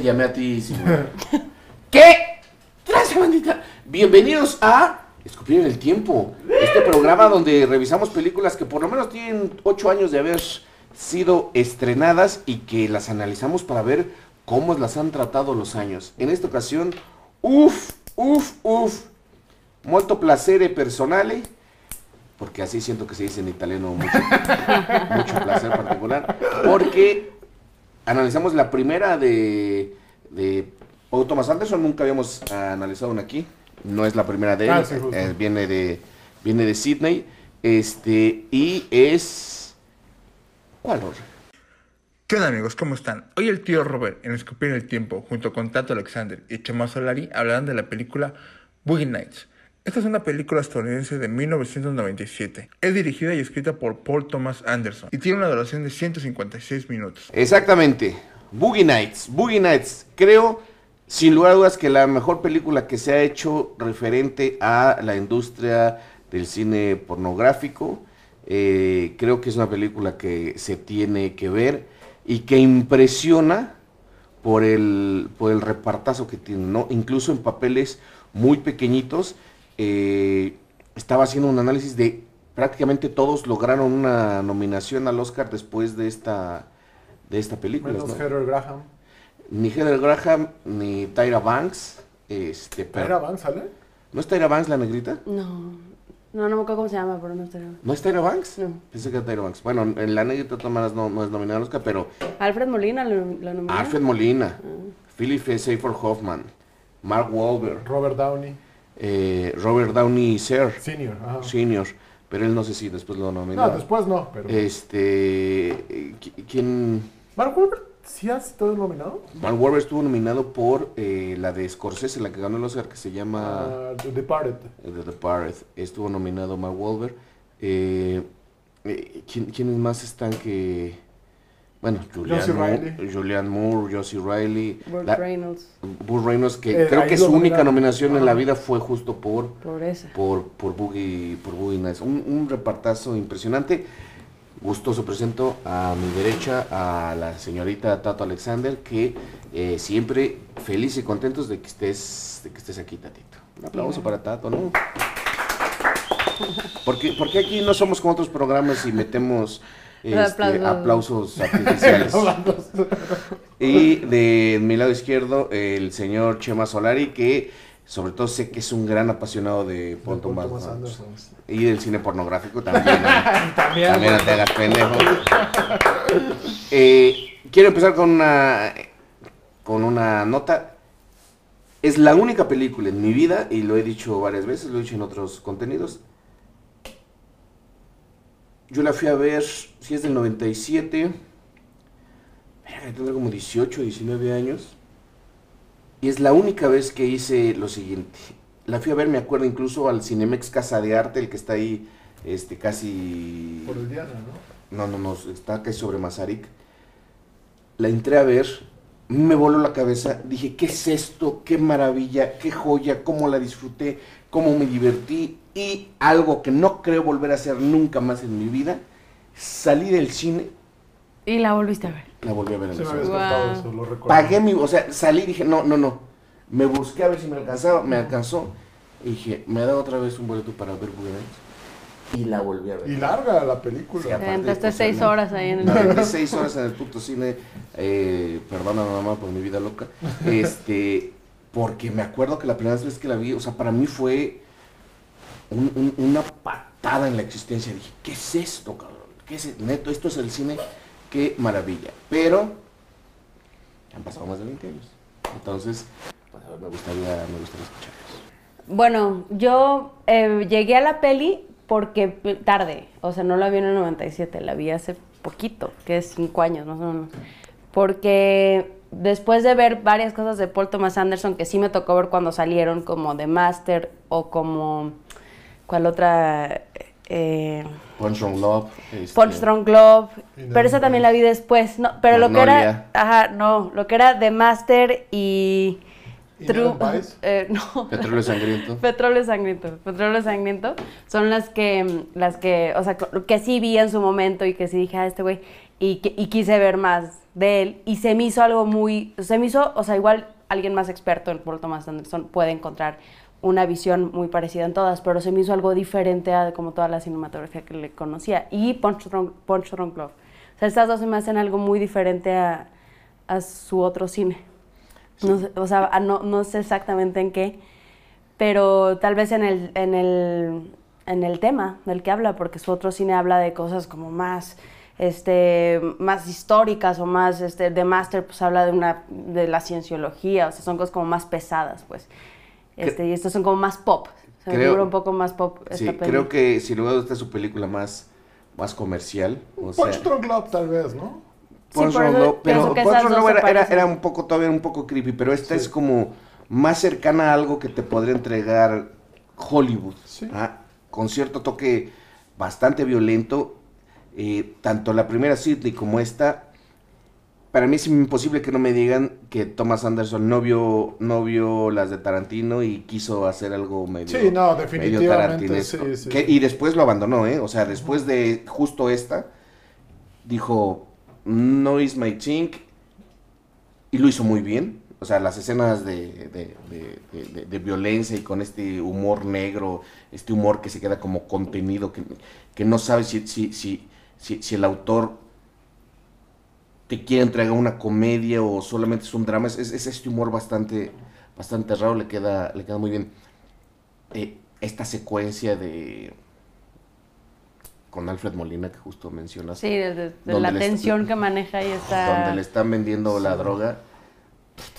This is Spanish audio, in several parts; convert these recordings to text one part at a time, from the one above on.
te llamé a ti. ¿Qué? Gracias, bandita. Bienvenidos a Escupir en el Tiempo. Este programa donde revisamos películas que por lo menos tienen ocho años de haber sido estrenadas y que las analizamos para ver cómo las han tratado los años. En esta ocasión, uff, uff, uff, molto placere personale, porque así siento que se dice en italiano mucho, mucho placer particular, porque analizamos la primera de, de Paul Thomas Anderson, nunca habíamos analizado una aquí, no es la primera de él, Ah, sí, eh, viene de viene de Sydney, este, y es... ¿Cuál, Jorge? ¿Qué onda amigos? ¿Cómo están? Hoy el tío Robert en Escupir el Tiempo junto con Tato Alexander y Chema Solari hablarán de la película Boogie Nights. Esta es una película estadounidense de 1997. Es dirigida y escrita por Paul Thomas Anderson y tiene una duración de 156 minutos. Exactamente. Boogie Nights. Boogie Nights. Creo, sin lugar a dudas, que la mejor película que se ha hecho referente a la industria del cine pornográfico. Eh, creo que es una película que se tiene que ver y que impresiona por el, por el repartazo que tiene, ¿no? Incluso en papeles muy pequeñitos. eh, estaba haciendo un análisis de prácticamente todos lograron una nominación al Oscar después de esta de esta película. Menos ¿no? Heather Graham. Ni Heather Graham ni Tyra Banks. Este, pero- ¿Tyra Banks sale? ¿No es Tyra Banks la negrita? No, no, no me acuerdo cómo se llama, pero no estoy. ¿No es Tyra Banks? No. Pensé que era Tyra Banks. Bueno, en la negrita de todas maneras no, no es nominada al Oscar, pero Alfred Molina lo, lo nominó. Alfred Molina, Ah. Philip Seymour Hoffman, Mark Wahlberg, Robert Downey. eh, Robert Downey Sr. Senior. Ajá. Senior, pero él no sé si después lo nominó. No, después no, pero. Este, eh, qui- ¿quién? ¿Mark Wahlberg sí ha estado nominado? Mark Wahlberg estuvo nominado por eh, la de Scorsese, la que ganó el Oscar, que se llama Ah, The Departed. eh, The Departed. Estuvo nominado Mark Wahlberg. Eh, eh, ¿quién, ¿Quiénes más están que...? Bueno, Josie Moore. Julianne Moore, Josie Riley, Burt la- Reynolds, Burt Reynolds, que Eh, creo que su única nominación en la Ajá. vida fue justo por por esa. por, por Boogie, por Boogie Nights. Un, un repartazo impresionante. Gustoso presento a mi derecha a la señorita Tato Alexander, que eh, siempre feliz y contentos de que estés, de que estés aquí, Tatito. Un aplauso para Tato, ¿no? Porque, porque aquí no somos como otros programas y metemos este, aplausos artificiales. Y de mi lado izquierdo, el señor Chema Solari, que sobre todo sé que es un gran apasionado de Paul Paul Thomas Thomas Anderson. Anderson. Y del cine pornográfico también. ¿no? También. también te hagas pendejo. Eh, quiero empezar con una, con una nota. Es la única película en mi vida, y lo he dicho varias veces, lo he dicho en otros contenidos. Yo la fui a ver, si es del 97, verga, tendré como 18, 19 años. Y es la única vez que hice lo siguiente. La fui a ver, me acuerdo incluso al Cinemex Casa de Arte, el que está ahí este, casi... Por el Diana, ¿no? No, no, no, está casi sobre Mazarik. La entré a ver, me voló la cabeza, dije, ¿qué es esto? ¿Qué maravilla? ¿Qué joya? ¿Cómo la disfruté? ¿Cómo me divertí? Y algo que no creo volver a hacer nunca más en mi vida, salí del cine, Y la volviste a ver. La volví a ver en el me Wow. eso, lo recuerdo. Pagué mi, o sea, salí y dije, no, no, no. Me busqué a ver si me alcanzaba, me alcanzó. Y dije, me da otra vez un boleto para ver Nights. Y la volví a ver. Y larga la película. Sí, pues, seis horas ahí en el seis horas en el puto cine. Eh, perdona mamá por mi vida loca. Este, porque me acuerdo que la primera vez que la vi, o sea, para mí fue un- un- una patada en la existencia. Dije, ¿qué es esto, cabrón? ¿Qué es esto? Neto, esto es el cine, qué maravilla. Pero han pasado más de 20 años. Entonces, pues, me gustaría, me gustaría escuchar eso. Bueno, yo eh, llegué a la peli porque tarde, o sea, no la vi en el 97, la vi hace poquito, que es cinco años más o menos. Porque después de ver varias cosas de Paul Thomas Anderson, que sí me tocó ver cuando salieron, como The Master o como, ¿cuál otra? Eh, Punch Drunk Love. este, Punch Drunk Love, pero esa también la vi después, no, pero lo que era, ajá, no, lo que era The Master y True, eh, no, Petróleo Sangriento. Petróleo sangriento, petróleo sangriento, son las que, las que, o sea, que sí vi en su momento y que sí dije, ah, este güey, y, que- y quise ver más de él y se me hizo algo muy, se me hizo, o sea, igual alguien más experto en Paul Thomas Anderson puede encontrar una visión muy parecida en todas, pero se me hizo algo diferente a como toda la cinematografía que le conocía. Y Punch Drunk, Punch Drunk Love. O sea, estas dos se me hacen algo muy diferente a, a su otro cine. No sé, o sea, a- no, no sé exactamente en qué, pero tal vez en el, en el, en el tema del que habla, porque su otro cine habla de cosas como más, este, más históricas o más, este, de Master, pues habla de una, de la cienciología, o sea, son cosas como más pesadas, pues. Este, y estos son como más pop. Se me Creo- figura un poco más pop esta Sí, peli. creo que sin lugar a dudas esta es su película más, más comercial. O Punch Drunk Love tal vez, ¿no? Sí, Punch Drunk Love, pero Punch Drunk Love era, era, un poco, todavía un poco creepy, pero esta Sí. es como más cercana a algo que te podría entregar Hollywood. Sí. ¿ah? Con cierto toque bastante violento. eh, tanto la primera Sidney como esta. Para mí es imposible que no me digan que Thomas Anderson no vio, no vio las de Tarantino y quiso hacer algo medio, Sí, no, medio definitivamente. tarantinesco. Sí, sí. Que- y después lo abandonó, ¿eh? O sea, después de justo esta, dijo, no is my thing, y lo hizo muy bien. O sea, las escenas de, de- de- violencia y con este humor negro, este humor que se queda como contenido, que, que no sabes si, si, si, si, si el autor te quiere entregar una comedia o solamente es un drama, es, es- es este humor bastante, bastante raro, le queda, le queda muy bien. Eh, esta secuencia de con Alfred Molina que justo mencionas, Sí, de, de- de la tensión que maneja y está... donde le están vendiendo la droga,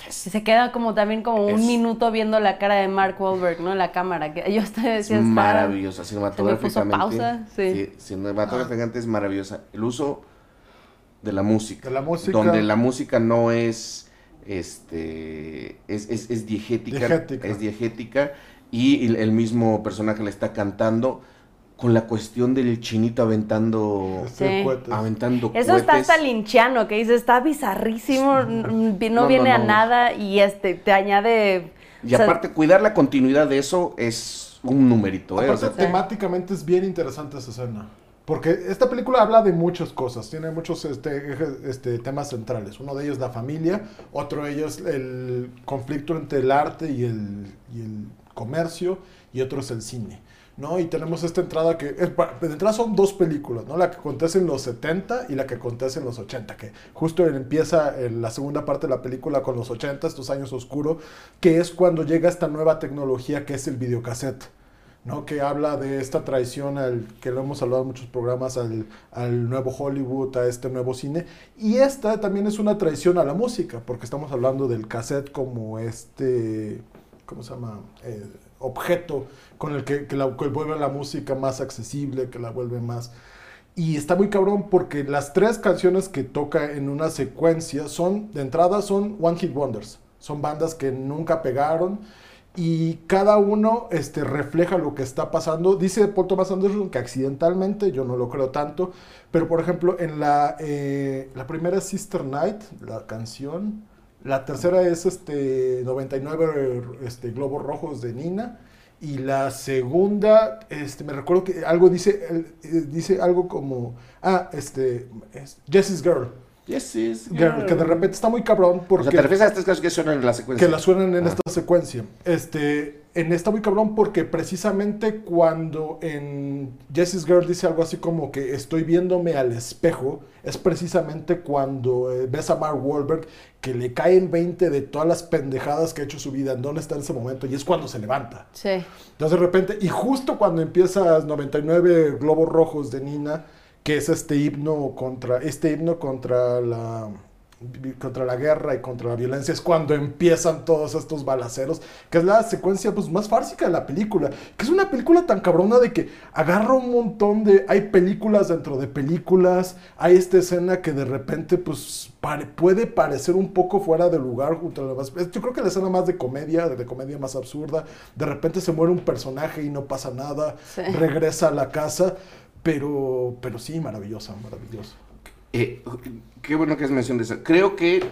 Se queda como también como un Es- minuto viendo la cara de Mark Wahlberg, ¿no? La cámara. Que yo hasta es maravillosa, cinematográficamente. pausa, sí. cinematográficamente es maravillosa. El uso de la música. De la música. Donde la música no es este es, es, es diegética, Diegética. es diegética y el, el mismo personaje le está cantando con la cuestión del chinito aventando Este, Sí. cohetes. aventando Eso está hasta linchiano, que dice, está bizarrísimo, no, No, viene no, a no. nada y este te añade... Y sea, aparte cuidar la continuidad de eso es un numerito, ¿eh? O Aparte, sea, temáticamente es bien interesante esa escena. Porque esta película habla de muchas cosas, tiene muchos este, este, temas centrales. Uno de ellos la familia, otro de ellos el conflicto entre el arte y el, y el comercio, y otro es el cine. ¿no? Y tenemos esta entrada que, de entrada son dos películas, ¿no? La que acontece en los 70 y la que acontece en los 80, que justo empieza en la segunda parte de la película con los 80, estos años oscuros, que es cuando llega esta nueva tecnología que es el videocassette. ¿No? que habla de esta traición al que lo hemos hablado en muchos programas al, al nuevo Hollywood, a este nuevo cine. Y esta también es una traición a la música, porque estamos hablando del cassette como este, ¿cómo se llama? Eh, objeto con el que, que, la, que vuelve la música más accesible, que la vuelve más... Y está muy cabrón porque las tres canciones que toca en una secuencia son, de entrada, son One Hit Wonders. Son bandas que nunca pegaron y cada uno este, refleja lo que está pasando. Dice Paul Thomas Anderson que accidentalmente, yo no lo creo tanto, pero por ejemplo, en la, eh, la primera Sister Night, la canción. La tercera es este 99 este, globos rojos de Nina. Y la segunda, este, me recuerdo que algo dice, eh, dice algo como, ah, este, es Jessie's Girl. Yes, yes, Que, que de repente está muy cabrón O porque sea, te refieres a estas cosas que suenan en la secuencia. que la suenan en Ah. esta secuencia. Este, en esta muy cabrón porque precisamente cuando en Jessie's Girl dice algo así como que estoy viéndome al espejo, es precisamente cuando eh, ves a Mark Wahlberg que le cae el 20 de todas las pendejadas que ha hecho su vida, en dónde está en ese momento y es cuando se levanta. Sí. Entonces de repente, y justo cuando empiezas 99 globos rojos de Nina, que es este himno contra, este himno contra la contra la guerra y contra la violencia es cuando empiezan todos estos balaceros, que es la secuencia pues más fársica de la película, que es una película tan cabrona de que agarra un montón de hay películas dentro de películas, hay esta escena que de repente pues pare- puede parecer un poco fuera de lugar junto a la más- yo creo que la escena más de comedia, de comedia más absurda, de repente se muere un personaje y no pasa nada, Sí. regresa a la casa, pero pero sí maravillosa, maravillosa. Eh, qué bueno que has mencionado eso. Creo que.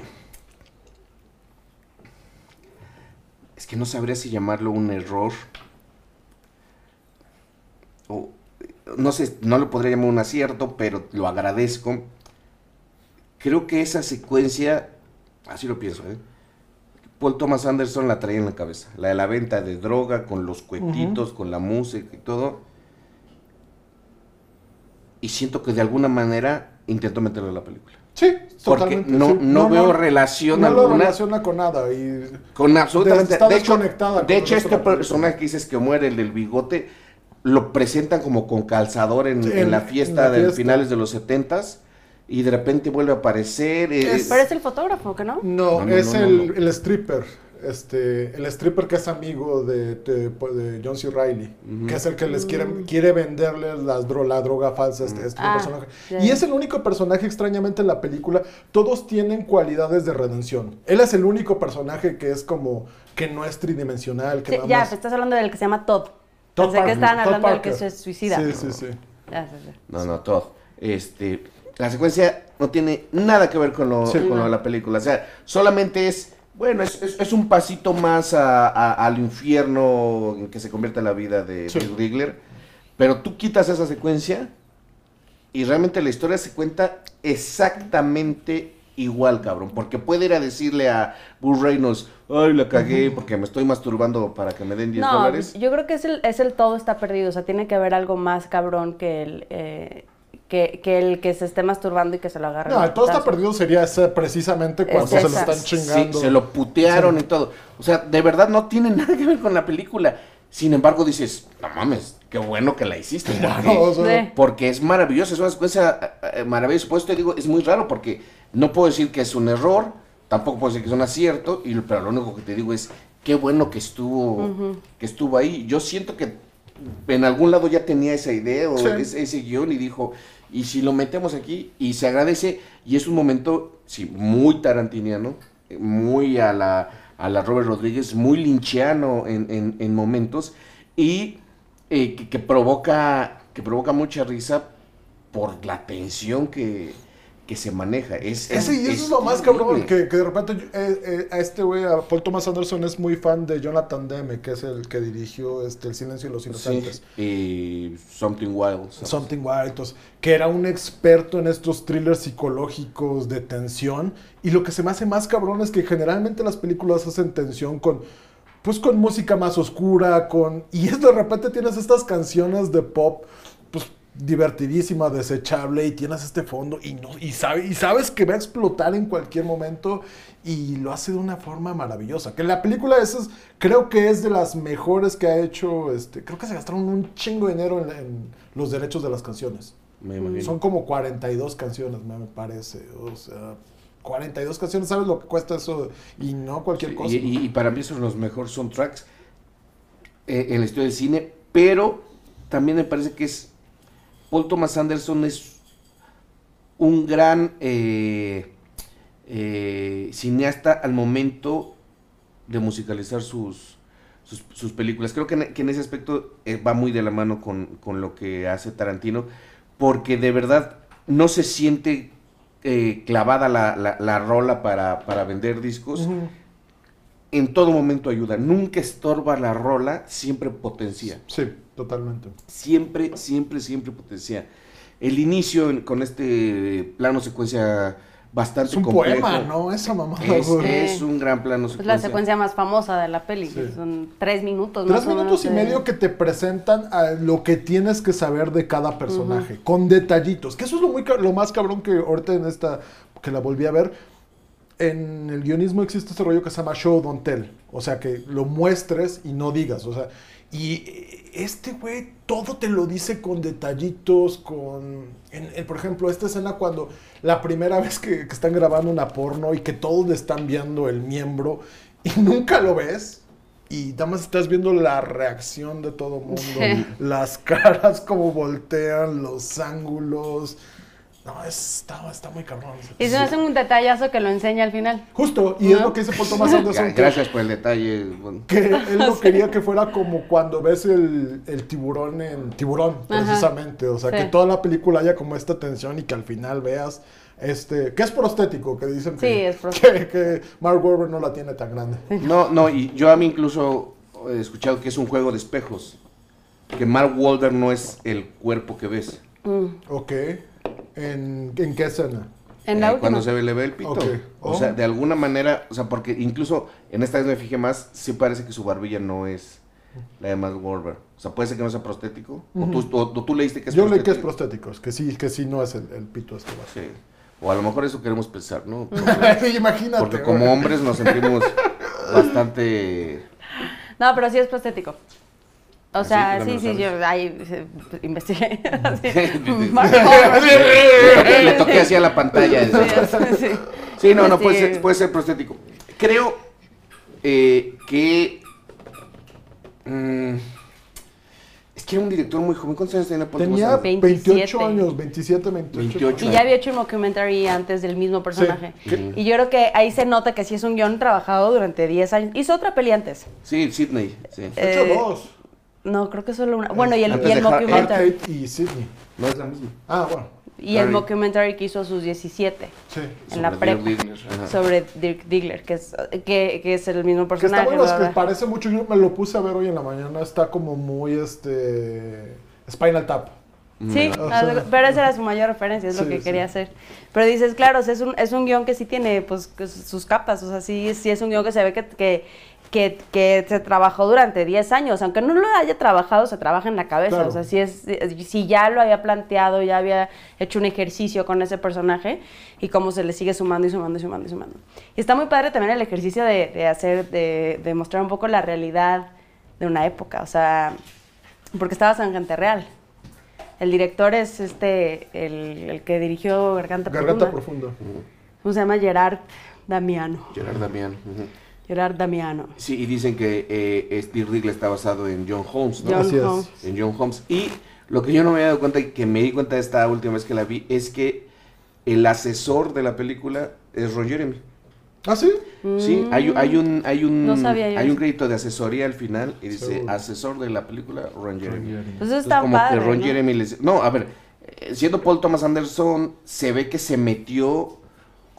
Es que no sabría si llamarlo un error. O. No sé, no lo podría llamar un acierto, pero lo agradezco. creo que esa secuencia, así lo pienso, ¿eh? Paul Thomas Anderson la traía en la cabeza. La de la venta de droga, con los cuetitos, con la música y todo. Y siento que de alguna manera intentó meterlo en la película. Sí, Porque totalmente. no, sí. no, veo relación no lo alguna relaciona con nada. Y con absolutamente. Está de hecho, desconectada de hecho este de personaje que dices que muere, el del bigote, lo presentan como con calzador en, Sí, en en- la en fiesta la de fiesta. finales de los setentas y de repente vuelve a aparecer. Es- Pero es el fotógrafo, ¿que no? No, No, no, es no, no, el, no. el stripper. Este, el stripper que es amigo de, de, de John C. Reilly, que es el que les quiere, quiere venderles las dro- la droga falsa a este, este Ah, personaje. Y es el único personaje extrañamente en la película. Todos tienen cualidades de redención. Él es el único personaje que es como que no es tridimensional, que Sí, ya, más- pues estás hablando del que se llama Todd. Todd Pensé que estaban Todd hablando del que se suicida. Sí, sí, sí. Ya, sí, sí. No, no, todo. Este, la secuencia no tiene nada que ver con lo, Sí. con lo de la película. O sea, solamente es, bueno, es, es- es un pasito más a- a- al infierno en que se convierte la vida de Sí. Bill. Pero tú quitas esa secuencia y realmente la historia se cuenta exactamente igual, cabrón. Porque puede ir a decirle a Bull Reynolds, ay, la cagué porque me estoy masturbando para que me den 10 No, dólares. yo creo que es el, es el todo está perdido. O sea, tiene que haber algo más cabrón que el, eh, que, que el que se esté masturbando y que se lo agarre. No, todo está perdido sería ese precisamente cuando Es se lo están Sí, chingando. se lo putearon y todo. O sea, de verdad no tiene nada que ver con la película. Sin embargo, dices, no mames, qué bueno que la hiciste. Porque, Claro, o sea, Sí. porque es maravillosa, es una secuencia eh, maravillosa. Por eso te digo, es muy raro porque no puedo decir que es un error, tampoco puedo decir que es un acierto, y, pero lo único que te digo es, qué bueno que estuvo, que estuvo ahí. Yo siento que en algún lado ya tenía esa idea o Sí. ese, ese guion y dijo, y si lo metemos aquí, y se agradece, y es un momento, sí, muy tarantiniano, muy a la, a la Robert Rodríguez, muy linchiano en, en- en momentos, y eh, que, que provoca, que provoca mucha risa por la tensión que, que se maneja. Es, Ese, y eso es, lo más cabrón, que, que de repente eh, eh, a este güey, a Paul Thomas Anderson es muy fan de Jonathan Demme, que es el que dirigió este, El Silencio de los Inocentes. Sí, y Something Wild. ¿sabes? Something Wild, entonces, que era un experto en estos thrillers psicológicos de tensión. Y lo que se me hace más cabrón es que generalmente las películas hacen tensión con, pues con música más oscura, con... Y es de repente tienes estas canciones de pop, divertidísima, desechable, y tienes este fondo y, no, y, sabe, y sabes que va a explotar en cualquier momento y lo hace de una forma maravillosa. Que la película esa es- creo que es de las mejores que ha hecho, este, creo que se gastaron un chingo de dinero en, en los derechos de las canciones. Me imagino. Son como 42 canciones, me parece. O sea, 42 canciones, ¿sabes lo que cuesta eso? Y no cualquier Sí, cosa. Y para mí son los mejores soundtracks eh, en la historia del cine, pero también me parece que es Paul Thomas Anderson es un gran eh, eh, cineasta al momento de musicalizar sus, sus, sus películas. Creo que en, que en ese aspecto eh, va muy de la mano con, con lo que hace Tarantino, porque de verdad no se siente eh, clavada la, la- la rola para, para vender discos en todo momento ayuda. Nunca estorba la rola, siempre potencia. Sí, totalmente. Siempre, siempre, siempre potencia. El inicio en- con este plano secuencia bastante Es un complejo. poema, ¿no? Esa mamada. Es, es un gran plano Es secuencia. la secuencia más famosa de la peli. Sí. que Son tres minutos. Tres más o minutos y menos de- medio que te presentan a lo que tienes que saber de cada personaje, con detallitos. Que eso es lo, muy, ca- lo más cabrón que ahorita en esta, que la volví a ver. En el guionismo existe este rollo que se llama show don't tell. O sea, que lo muestres y no digas. O sea, y este güey todo te lo dice con detallitos, con... en- en, por ejemplo, esta escena cuando la primera vez que, que están grabando una porno y que todos le están viendo el miembro y nunca lo ves. Y nada más estás viendo la reacción de todo el mundo, Sí. las caras como voltean, los ángulos. No, está, está muy cabrón. Y se me hace un detallazo que lo enseña al final. Justo, y es lo que dice Paul Thomas Anderson. Gracias por el detalle. bueno. que él no quería que fuera como cuando ves el, el tiburón en tiburón, Ajá. precisamente. O sea, Sí. que toda la película haya como esta tensión y que al final veas este, que es prostético, que dicen que, Sí, es que, prostético. que Mark Wahlberg no la tiene tan grande. No, no, y yo a mí incluso he escuchado que es un juego de espejos. Que Mark Wahlberg no es el cuerpo que ves. Mm. Ok. ¿En, en qué escena? En la Eh, última. Cuando se le ve el pito. O Oh. sea, de alguna manera, o sea, porque incluso en esta vez me fijé más, sí parece que su barbilla no es la de Mark Wahlberg. O sea, puede ser que no sea prostético. o, tú, o- o tú leíste que es Yo leí que es prostético. que sí, que sí no es el, el pito este. Sí. O a lo mejor eso queremos pensar, ¿no? Imagínate. Porque como hombres nos sentimos bastante... No, pero sí es prostético. O ¿Ah, sea, sí? sí, ¿Dónde sí, yo ahí eh, investigué. Le toqué, así a la pantalla. eso. Sí, sí. Sí, no, no, puede ser, puede ser prostético. Creo eh, que... mm, es que era un director muy joven. ¿Cuántos años tenía Tenía Thomas 27. 28 años, 27, 28. 28. Y ya había hecho un documentary antes del mismo personaje. Sí. Y yo creo que ahí se nota que sí es un guion trabajado durante 10 años. Hizo otra peli antes. Sí, Sidney. Sí. De hecho, Eh, dos. No, creo que solo una. Bueno, y el, Antes y el mockumentary. Arcade y Sydney. No es la misma. Ah, bueno. Y el Harry. mockumentary que hizo a sus 17 Sí. en la Sobre prepa. Dirk Diggler, ajá. sobre Dirk Diggler, que es, que, que es el mismo Que está personaje. bueno, es que parece mucho. Yo me lo puse a ver hoy en la mañana. Está como muy este. Spinal Tap. Sí, O sea, pero esa era su mayor referencia, es lo Sí, que sí. quería hacer. Pero dices, claro, o sea, es un, es un guion que sí tiene pues que sus capas, o sea, sí, sí es un guion que se ve que, que, que, que se trabajó durante 10 años, aunque no lo haya trabajado, se trabaja en la cabeza, Claro. o sea, si, es, si ya lo había planteado, ya había hecho un ejercicio con ese personaje y cómo se le sigue sumando y sumando y sumando y sumando. Y está muy padre también el ejercicio de, de hacer, de, de mostrar un poco la realidad de una época, o sea, porque estaba en gente real. El director es este, el, el que dirigió Garganta, Garganta Profunda. profunda. ¿Cómo se llama? Gerard Damiano. Gerard Damián. ujú. Gerard Damiano. Sí, y dicen que eh, Steve Diggler está basado en John Holmes, ¿no? John Así es. Holmes. En John Holmes. Y lo que yo no me había dado cuenta y que me di cuenta esta última vez que la vi es que el asesor de la película es Ron Jeremy. ¿Ah, sí? Sí, hay, hay un hay un Mm. No hay un crédito de asesoría al final y dice Seguro. asesor de la película Ron Jeremy. Pues eso Entonces, está como padre. que Ron ¿no? Jeremy les no, a ver, eh, siendo Paul Thomas Anderson se ve que se metió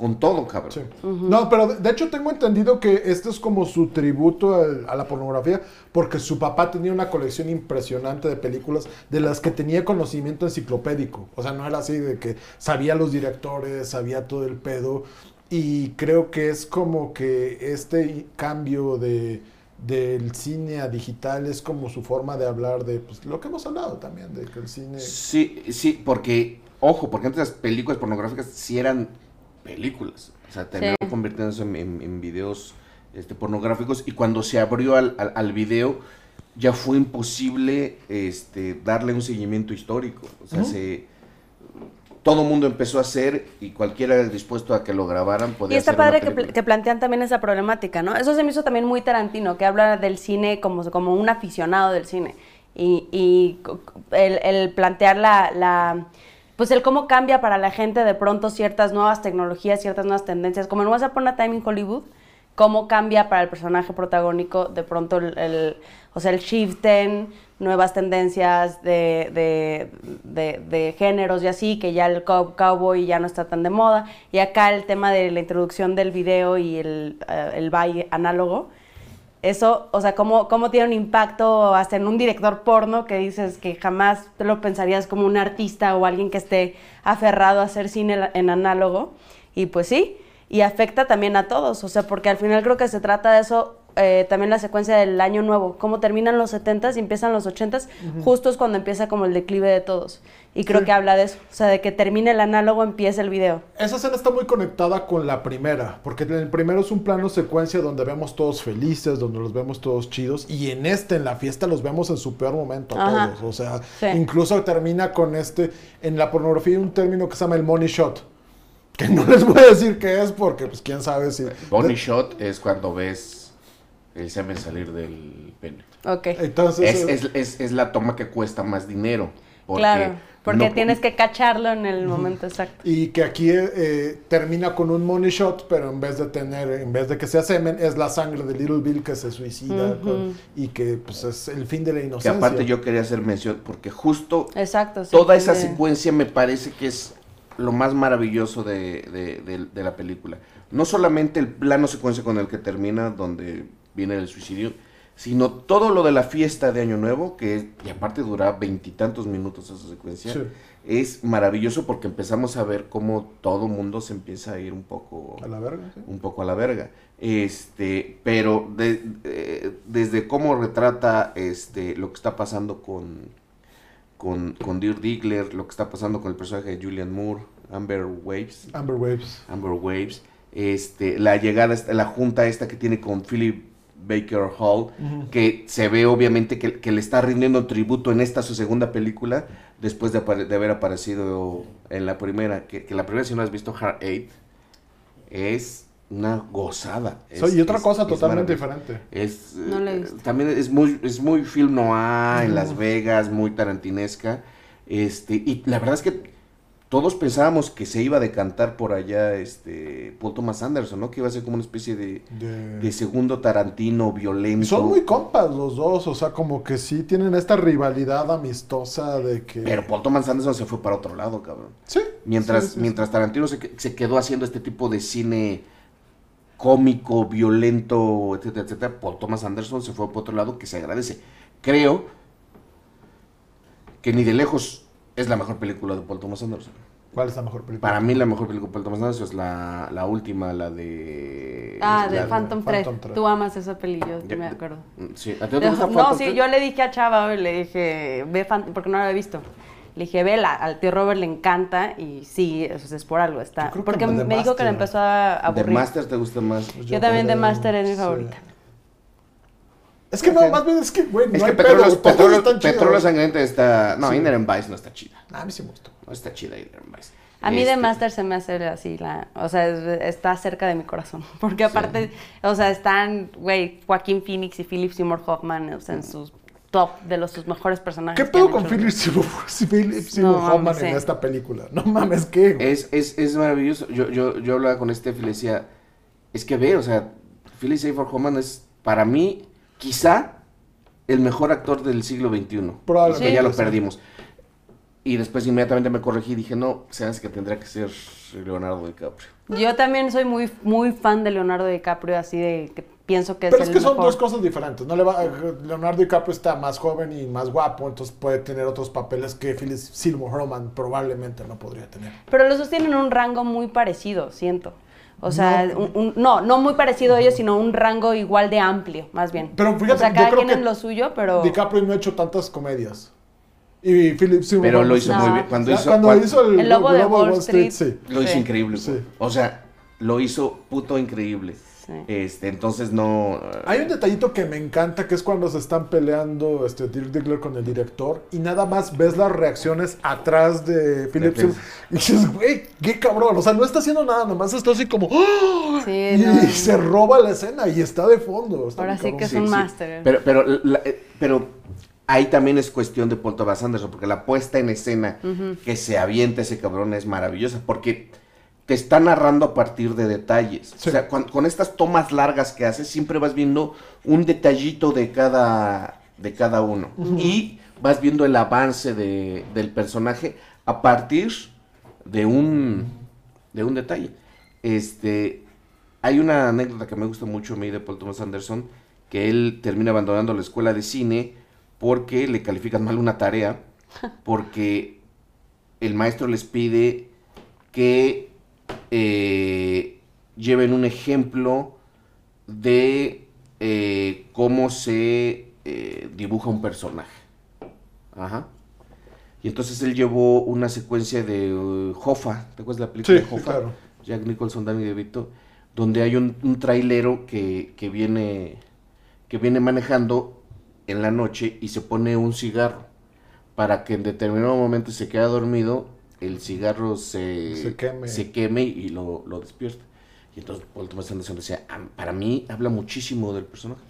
con todo, cabrón. Sí. No, pero de, de hecho tengo entendido que este es como su tributo al- a la pornografía, porque su papá tenía una colección impresionante de películas de las que tenía conocimiento enciclopédico. O sea, no era así de que sabía los directores, sabía todo el pedo. Y creo que es como que este cambio de del cine a digital es como su forma de hablar de pues, lo que hemos hablado también, de que el cine... Sí, sí, porque, ojo, porque antes las películas pornográficas sí eran películas. O sea, terminaron Sí. convirtiéndose en, en- en videos este, pornográficos y cuando se abrió al, al, al video ya fue imposible este, darle un seguimiento histórico. O sea, se... Todo mundo empezó a hacer y cualquiera dispuesto a que lo grabaran podía Y está hacer una padre que, que plantean también esa problemática, ¿no? Eso se me hizo también muy Tarantino, que habla del cine como, como un aficionado del cine. Y, y el, el plantear la, la- Pues el cómo cambia para la gente de pronto ciertas nuevas tecnologías, ciertas nuevas tendencias. Como en Once Upon a Time in Hollywood, cómo cambia para el personaje protagónico de pronto el, o sea, el shiften, nuevas tendencias de, de, de- de géneros y así, que ya el cow- cowboy ya no está tan de moda. Y acá el tema de la introducción del video y el, eh, el baile análogo. Eso, o sea, cómo, cómo tiene un impacto hasta en un director porno que dices que jamás lo pensarías como un artista o alguien que esté aferrado a hacer cine en análogo. Y pues sí, y afecta también a todos, o sea, porque al final creo que se trata de eso, eh, también la secuencia del año nuevo, cómo terminan los 70s y empiezan los 80s, justo es cuando empieza como el declive de todos. Y creo Sí. que habla de eso, o sea, de que termina el análogo, empieza el video. Esa escena está muy conectada con la primera, porque en el primero es un plano secuencia donde vemos todos felices, donde los vemos todos chidos, y en este, en la fiesta, los vemos en su peor momento a Ajá. todos. O sea, Sí. incluso termina con este, en la pornografía hay un término que se llama el money shot, que no les voy a decir qué es, porque pues quién sabe si... Bonnie shot es cuando ves el semen salir del pene. Ok. Entonces... Es, eh, es, es, es la toma que cuesta más dinero. Porque claro, porque no- tienes que cacharlo en el momento exacto. Y que aquí eh, eh, termina con un money shot, pero en vez de tener, en vez de que sea semen, es la sangre de Little Bill que se suicida con- y que pues es el fin de la Que inocencia. aparte yo quería hacer mención, porque justo Exacto. sí, toda esa de- secuencia me parece que es lo más maravilloso de, de- de- de la película. No solamente el plano secuencia con el que termina, donde viene el suicidio, sino todo lo de la fiesta de Año Nuevo, que y aparte dura veintitantos minutos esa secuencia, Sí. es maravilloso porque empezamos a ver cómo todo mundo se empieza a ir un poco A la verga, sí. un poco a la verga. Este, pero de- eh, desde cómo retrata este lo que está pasando con con con Dirk Diggler, lo que está pasando con el personaje de Julian Moore, Amber Waves, Amber Waves. Amber Waves, este, la llegada, la junta esta que tiene con Philip Baker Hall, que se ve obviamente que, que le está rindiendo tributo en esta su segunda película, después de, haber aparecido en la primera, que, que la primera si no has visto Heart Eight, es una gozada. Es- y otra es- cosa es totalmente diferente. Es, No eh, también es muy, es muy film noir en Las Vegas, muy tarantinesca. Este, y la verdad es que todos pensábamos que se iba a decantar por allá este Paul Thomas Anderson, ¿no? Que iba a ser como una especie de, De- de segundo Tarantino violento. Son muy compas los dos, o sea, como que sí tienen esta rivalidad amistosa de que... Pero Paul Thomas Anderson se fue para otro lado, cabrón. Sí. Mientras, sí, mientras Tarantino se, se quedó haciendo este tipo de cine cómico, violento, etcétera, etcétera, Paul Thomas Anderson se fue por otro lado que se agradece. Creo que ni de lejos es la mejor película de Paul Thomas Anderson. ¿Cuál es la mejor película? Para mí la mejor película de Paul Thomas Anderson es la, la última, la de... Ah, la de Phantom, Phantom 3. Thread. Tú amas esa peli, yo Ya- me acuerdo. Sí, ¿a ti no te gusta No, Phantom sí, Thread? yo le dije a Chava hoy, le dije, ve Phantom, porque no la había visto. Le dije, vela, al tío Robert le encanta y sí, eso es por algo, está. Yo Porque me dijo que le empezó a ¿De aburrir. Master te gusta más? Pues Yo también The creo- Master es mi sí. Es que no, más bien es que, güey, no Es hay que Petróleo, pedo, todos Petróleo, están chidos. Petróleo Sangriento está... No, Sí. Inherent Vice no está chida. Ah, a mí sí me gustó. No está chida Inherent Vice. A mí The Este, Master se me hace así, la, o sea, es- está cerca de mi corazón. Porque aparte, o sea, están, güey, Joaquín Phoenix y Philip Seymour Hoffman, o sea, en sus top de los sus mejores personajes. ¿Qué pedo con. Philip Seymour Philip Seymour No, Hoffman en esta película? No mames, ¿qué? Es, es, es maravilloso. Yo, yo, yo hablaba con Steph y le decía, es que ve, o sea, Philip Seymour Hoffman es, para mí, quizá el mejor actor del siglo XXI. Probablemente, Que ya lo sí. perdimos. Y después inmediatamente me corregí y dije, no, se hace que tendría que ser Leonardo DiCaprio. Yo también soy muy, muy fan de Leonardo DiCaprio, así de que pienso que Pero es es el que son mejor. dos cosas diferentes. No le va, Leonardo DiCaprio está más joven y más guapo, entonces puede tener otros papeles que Philip Seymour Hoffman probablemente no podría tener. Pero los dos tienen un rango muy parecido, siento. O sea, No. un- un- no, no muy parecido a ellos, sino un rango igual de amplio, más bien. Pero fíjate, o sea, yo cada creo quien que en lo suyo, pero... DiCaprio no ha hecho tantas comedias. Y Philip Seymour Pero lo hizo. No. muy bien. Cuando hizo, cuando cuan- hizo el, El lobo de Lobo Wall Street. sí. lo hizo increíble. Sí. O sea, lo hizo puto increíble. Sí. Este, entonces no... Hay un detallito que me encanta, que es cuando se están peleando este, Dirk Diggler con el director y nada más ves las reacciones atrás de Philip Phil. Seymour y dices, güey, qué cabrón, o sea, no está haciendo nada, nomás está así como, ¡ah! Sí, y no. se roba la escena y está de fondo. está Ahora sí cabrón. que es un máster. Pero, pero, la- eh, pero ahí también es cuestión de Paul Thomas Anderson, porque la puesta en escena que se avienta ese cabrón es maravillosa, porque te está narrando a partir de detalles. Sí. O sea, con, con estas tomas largas que hace, siempre vas viendo un detallito de cada, de cada uno. Y vas viendo el avance de- del personaje a partir de un, de un detalle. Este, hay una anécdota que me gusta mucho a mí de Paul Thomas Anderson, que él termina abandonando la escuela de cine porque le califican mal una tarea, porque el maestro les pide que eh, lleven un ejemplo de eh, cómo se eh, dibuja un personaje. Ajá. Y entonces él llevó una secuencia de uh, Hoffa, ¿te acuerdas de la película Sí, de sí, Hoffa? claro. Jack Nicholson, Danny DeVito, donde hay un, un trailero que, que viene que viene manejando en la noche y se pone un cigarro para que en determinado momento se queda dormido, el cigarro se, Se queme. se queme y lo, lo despierta. Y entonces Paul Thomas Anderson decía, "Ah, para mí habla muchísimo del personaje.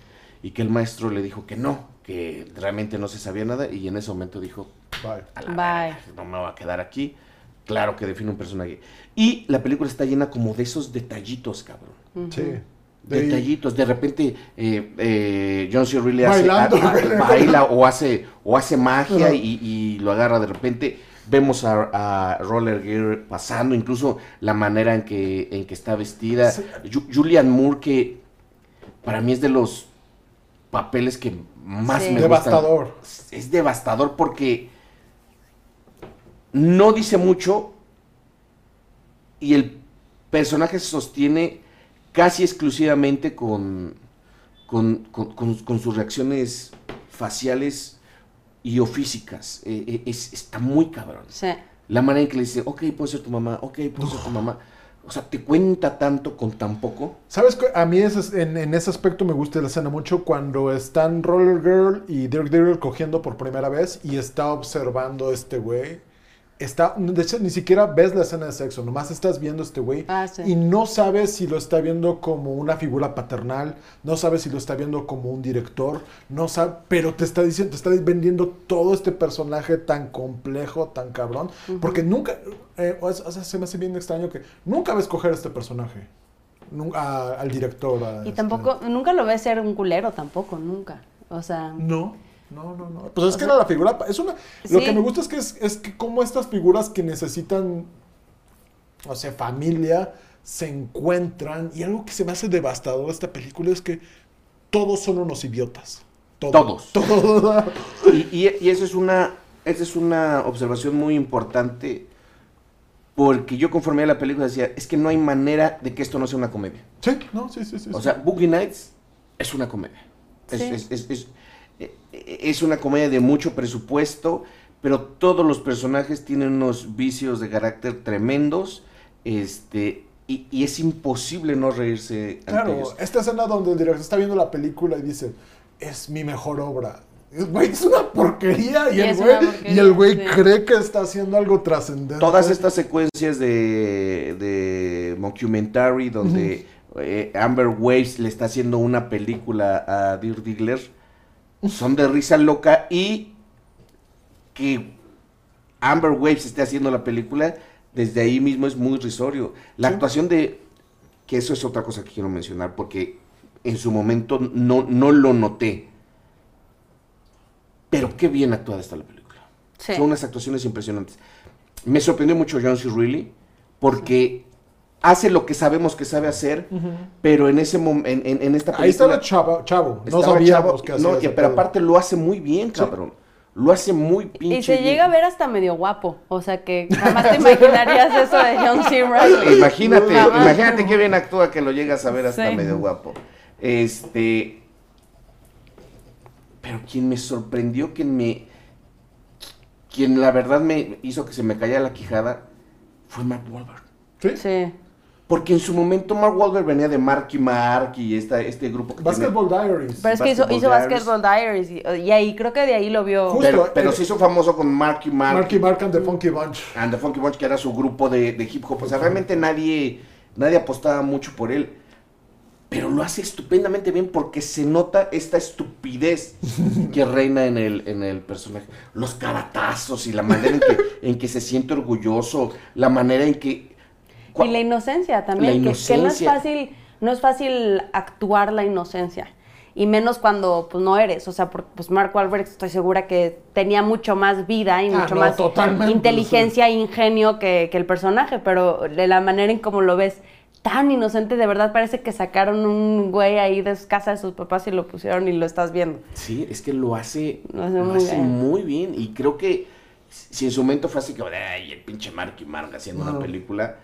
Y que el maestro le dijo que no, que realmente no se sabía nada y en ese momento dijo, Bye. Bye. no me voy a quedar aquí. Claro que define un personaje. Y la película está llena como de esos detallitos, cabrón. Sí. De- Detallitos. De repente, eh, eh, John C. Reilly hace, baila o hace, o hace magia y, y lo agarra de repente. Vemos a, a Roller Gear pasando, incluso la manera en que, en que está vestida. Sí. Ju- Julian Moore, que para mí es de los papeles que más Sí. me Devastador. gustan. Es devastador porque no dice mucho y el personaje se sostiene casi exclusivamente con, con, con- con- con sus reacciones faciales y o físicas. Eh, eh, es- está muy cabrón. Sí. La manera en que le dice, ok, puede ser tu mamá, ok, puede ser tu mamá. O sea, te cuenta tanto con tan poco. ¿Sabes? A mí ese- en, en ese aspecto me gusta la escena mucho cuando están Roller Girl y Dirk Diggler cogiendo por primera vez y está observando a este güey. Está, de hecho, ni siquiera ves la escena de sexo, nomás estás viendo a este güey Ah, sí. y no sabes si lo está viendo como una figura paternal, no sabes si lo está viendo como un director, no sabe, pero te está diciendo, te está vendiendo todo este personaje tan complejo, tan cabrón, porque nunca, eh, o sea, se me hace bien extraño que nunca ves coger a este personaje, a- al director. a Y este- tampoco, nunca lo ves ser un culero tampoco, nunca. O sea, No, no, no, no. Pues es O que sea, era la figura. Es una. Lo que me gusta es que es, es que como estas figuras que necesitan, o sea, familia, se encuentran. Y algo que se me hace devastador de esta película es que todos son unos idiotas. Todos. Todos. Y, y- y eso es una, esa es una observación muy importante. Porque yo conforme a la película decía, es que no hay manera de que esto no sea una comedia. sí, no, sí, sí, sí. O sí. sea, Boogie Nights es una comedia. Sí. es- es- es- es una comedia de mucho presupuesto, pero todos los personajes tienen unos vicios de carácter tremendos. Este, y, y es imposible no reírse ante Claro, ellos. esta escena donde el director está viendo la película y dice, es mi mejor obra. Es, Güey, es una porquería. Y, Y el güey, y el güey sí. cree que está haciendo algo trascendente. Todas estas secuencias de, de mockumentary donde eh, Amber Waves le está haciendo una película a Dirk Diggler son de risa loca y que Amber Waves esté haciendo la película desde ahí mismo es muy risorio. La Sí. actuación de que eso es otra cosa que quiero mencionar porque en su momento no, no lo noté. Pero qué bien actuada está la película. sí. Son unas actuaciones impresionantes. Me sorprendió mucho John C. Reilly porque hace lo que sabemos que sabe hacer, pero en ese en, en, en esta película Ahí estaba chavo, chavo. no sabíamos chavo, qué hacía. no, y- pero pedo. aparte lo hace muy bien, cabrón. Lo hace muy pinche Y se bien. llega a ver hasta medio guapo. O sea que jamás te imaginarías eso de John C. Reilly. Imagínate, imagínate qué bien actúa que lo llegas a ver hasta Sí. medio guapo. Este. Pero quien me sorprendió, quien me. Quien la verdad me hizo que se me cayera la quijada fue Mark Wahlberg. ¿Sí? Sí. Porque en su momento Mark Wahlberg venía de Marky Mark y esta, este grupo que Basketball Diaries. Pero es que hizo, Basketball hizo Diaries. Basketball Diaries. Y, y ahí creo que de ahí lo vio. Justo. Pero, pero el- se hizo famoso con Marky Mark, Marky Mark and the Funky Bunch. and the Funky Bunch, que era su grupo de, de hip hop. O sea, realmente nadie, nadie apostaba mucho por él. Pero lo hace estupendamente bien porque se nota esta estupidez que reina en el, en el personaje. Los caratazos y la manera en que, en que se siente orgulloso, la manera en que... Y la inocencia también, La que- Que, no es fácil, no es fácil actuar la inocencia. Y menos cuando pues no eres. O sea, porque pues Mark Wahlberg estoy segura que tenía mucho más vida y Ah, mucho no, más totalmente, inteligencia e ingenio que, que el personaje. Pero de la manera en cómo lo ves tan inocente, de verdad parece que sacaron un güey ahí de casa de sus papás y lo pusieron y lo estás viendo. Sí, es que lo hace, Lo hace lo muy hace bien. muy bien. Y creo que si en su momento fue así que, ay, el pinche Marky Mark haciendo una película,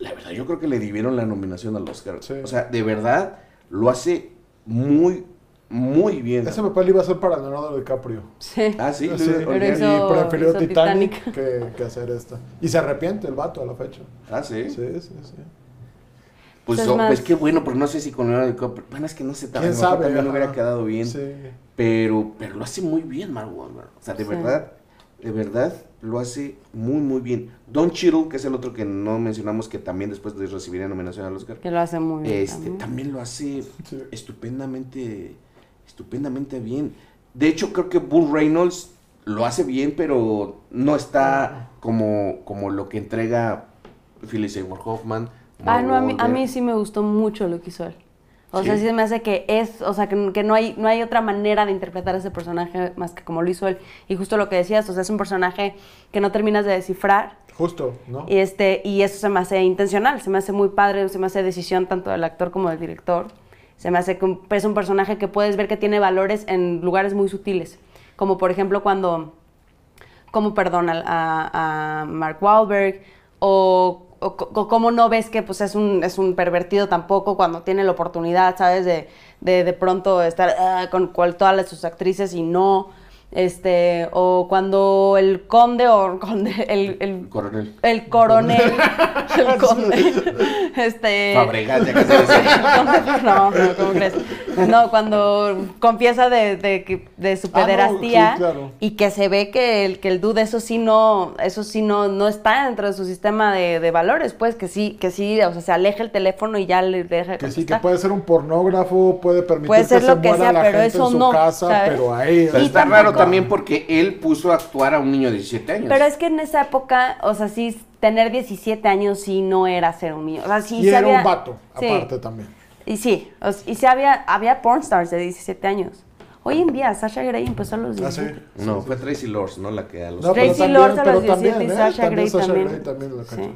la verdad yo creo que le dieron la nominación al Oscar. Sí. O sea, de verdad lo hace muy, muy bien. Ese papel iba a ser para Leonardo DiCaprio. Sí. Ah, sí, Sí, Pero hizo- y prefirió hizo Titanic, Titanic. Que, que hacer esta. Y se arrepiente el vato a la fecha. Ah, sí. Sí, sí, sí. Pues, Es oh, pues qué bueno, pero no sé si con Leonardo DiCaprio. Bueno, es que no sé, tal ¿Quién sabe? también Ajá. hubiera quedado bien. Sí. Pero, pero lo hace muy bien Mark Wahlberg. O sea, de Sí. verdad, de verdad, lo hace muy, muy bien. Don Cheadle, que es el otro que no mencionamos, que también después de recibir la nominación al Oscar, Que lo hace muy bien. este, también. también lo hace estupendamente, estupendamente bien. De hecho, creo que Bull Reynolds lo hace bien, pero no está como, como lo que entrega Philip Seymour Hoffman. Ah, no, a mí, a mí sí me gustó mucho lo que hizo él. O ¿Sí? sea, sí se me hace que es, o sea, que, que no, hay, no hay otra manera de interpretar a ese personaje más que como lo hizo él. Y justo lo que decías, o sea, es un personaje que no terminas de descifrar. Justo, ¿no? Y, este, y eso se me hace intencional, se me hace muy padre, se me hace decisión tanto del actor como del director. Se me hace que es un personaje que puedes ver que tiene valores en lugares muy sutiles. Como por ejemplo cuando, como perdona a, a Mark Wahlberg, o, o, cómo no ves que pues, es, un, es un pervertido tampoco cuando tiene la oportunidad, ¿sabes? De de, de pronto estar ah, con cual, todas las- sus actrices y no. Este, o cuando el conde o conde, el, el Coronel. el coronel, el conde, este... Fabregat, ya casi decía. no, no, ¿cómo crees? No, cuando confiesa de, de, que- de su Ah, no, pederastía sí, claro. y que se ve que el, que el dude eso sí no, eso sí no, no está dentro de su sistema de, de valores, pues que sí, que sí, o sea, se aleja el teléfono y ya le deja de Que sí, que puede ser un pornógrafo, puede permitir Puede ser que lo se que muera sea, la pero gente eso en su no, casa, ¿sabes? pero ahí... Pero Y está tampoco- raro también porque él puso a actuar a un niño de 17 años. Pero es que en esa época, o sea, sí, tener 17 años sí no era ser un niño. O sea, sí y se era había- un vato, sí. aparte también. Y sí, y sí había, había porn stars de 17 años. Hoy en día, Sasha Grey empezó a los Ah, sí. 17. no, fue Tracy Lords, ¿no? La que a los No, Tracy también- Lords a los 17 y también, ¿eh? Sasha También Grey Sasha también. Grey también la Sí.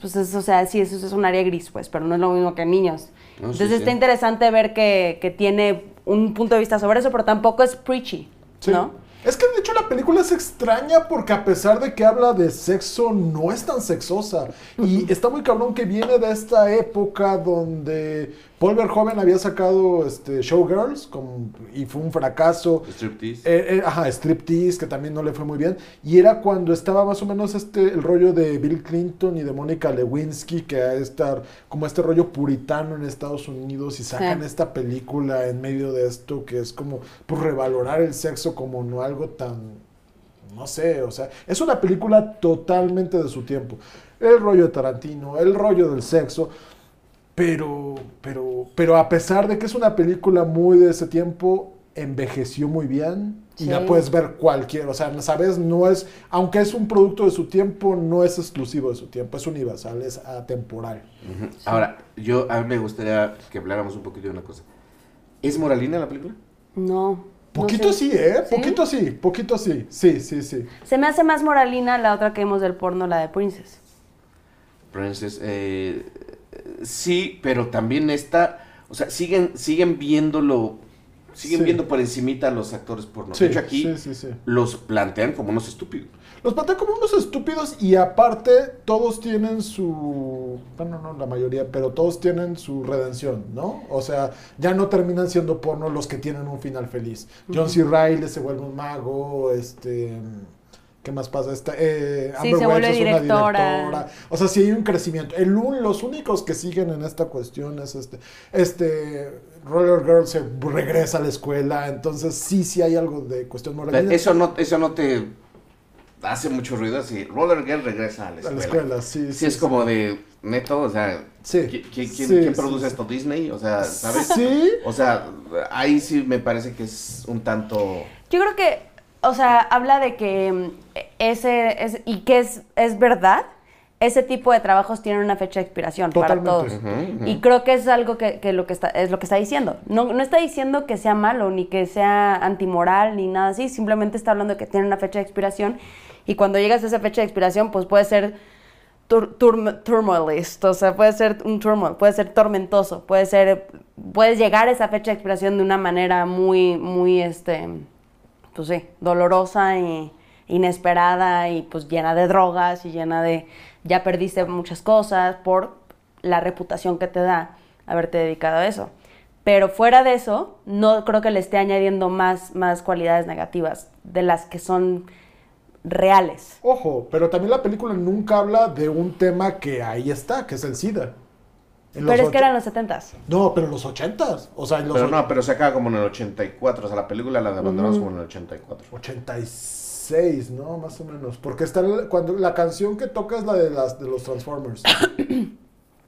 Pues es, o sea, sí, eso es un área gris, pues, pero no es lo mismo que niños. No, sí, Entonces sí. está interesante ver que, que tiene un punto de vista sobre eso, pero tampoco es preachy, Sí. ¿no? Es que de hecho la película es extraña porque a pesar de que habla de sexo, no es tan sexosa. Y está muy cabrón que viene de esta época donde Paul Verhoeven había sacado este, Showgirls con- y fue un fracaso. striptease. Eh, eh, ajá, Striptease, que también no le fue muy bien. Y era cuando estaba más o menos este el rollo de Bill Clinton y de Mónica Lewinsky, que a estar como este rollo puritano en Estados Unidos y sacan Sí. esta película en medio de esto que es como pues revalorar el sexo como no algo tan no sé, o sea, es una película totalmente de su tiempo. El rollo de Tarantino, el rollo del sexo, pero, pero, pero a pesar de que es una película muy de ese tiempo, envejeció muy bien y Sí. la puedes ver cualquier, o sea, sabes, no es, aunque es un producto de su tiempo, no es exclusivo de su tiempo, es universal, es atemporal. Ahora, yo a mí me gustaría que habláramos un poquito de una cosa. ¿Es moralina la película? No. no Poquito sé. sí, ¿eh? ¿Sí? Poquito sí, poquito sí, sí, sí, sí. Se me hace más moralina la otra que vimos del porno, la de Princess. Princess, eh, sí, pero también está, o sea, siguen, siguen viéndolo, siguen Sí. viendo por encimita a los actores porno. Sí, de hecho, aquí sí, sí, sí. los plantean como unos estúpidos. Los plantean como unos estúpidos y aparte todos tienen su... Bueno, no la mayoría, pero todos tienen su redención, ¿no? O sea, ya no terminan siendo porno los que tienen un final feliz. John C. Reilly se vuelve un mago, este... ¿Qué más pasa? Esta, eh, Sí, Amber se Wells vuelve es una directora. directora. O sea, sí hay un crecimiento. El, un- los únicos que siguen en esta cuestión es este... Este... Roller Girl se regresa a la escuela, entonces sí, sí hay algo de cuestión moral. Eso no, eso no te hace mucho ruido así. Roller Girl regresa a la A escuela. la escuela, sí. Sí, es como de neto, o sea, Sí. ¿qui- qui- ¿quién, Sí, quién produce sí. esto? ¿Disney? O sea, ¿sabes? Sí. O sea, ahí sí me parece que es un tanto... Yo creo que, o sea, habla de que mm, ese, es, y que es, es verdad, ese tipo de trabajos tienen una fecha de expiración Totalmente. para todos. Y creo que es algo que, que lo que está, es lo que está diciendo. No, no está diciendo que sea malo, ni que sea antimoral, ni nada así. Simplemente está hablando de que tiene una fecha de expiración. Y cuando llegas a esa fecha de expiración, pues puede ser tur- turm- turmoilist, o sea, puede ser un turmoil, puede ser tormentoso, puede ser, puedes llegar a esa fecha de expiración de una manera muy, muy, este, pues sí, dolorosa y inesperada y pues llena de drogas y llena de, ya perdiste muchas cosas por la reputación que te da haberte dedicado a eso. Pero fuera de eso, no creo que le esté añadiendo más, más cualidades negativas de las que son reales. Ojo, pero también la película nunca habla de un tema que ahí está, que es el SIDA. Pero es que eran los setentas. No, pero en los ochentas. O sea, en los Pero no, pero se acaba como en el 84, o sea, la película la abandonamos como en el 84. 86, ¿no? Más o menos. Porque está el- cuando la canción que toca es la de las de los Transformers.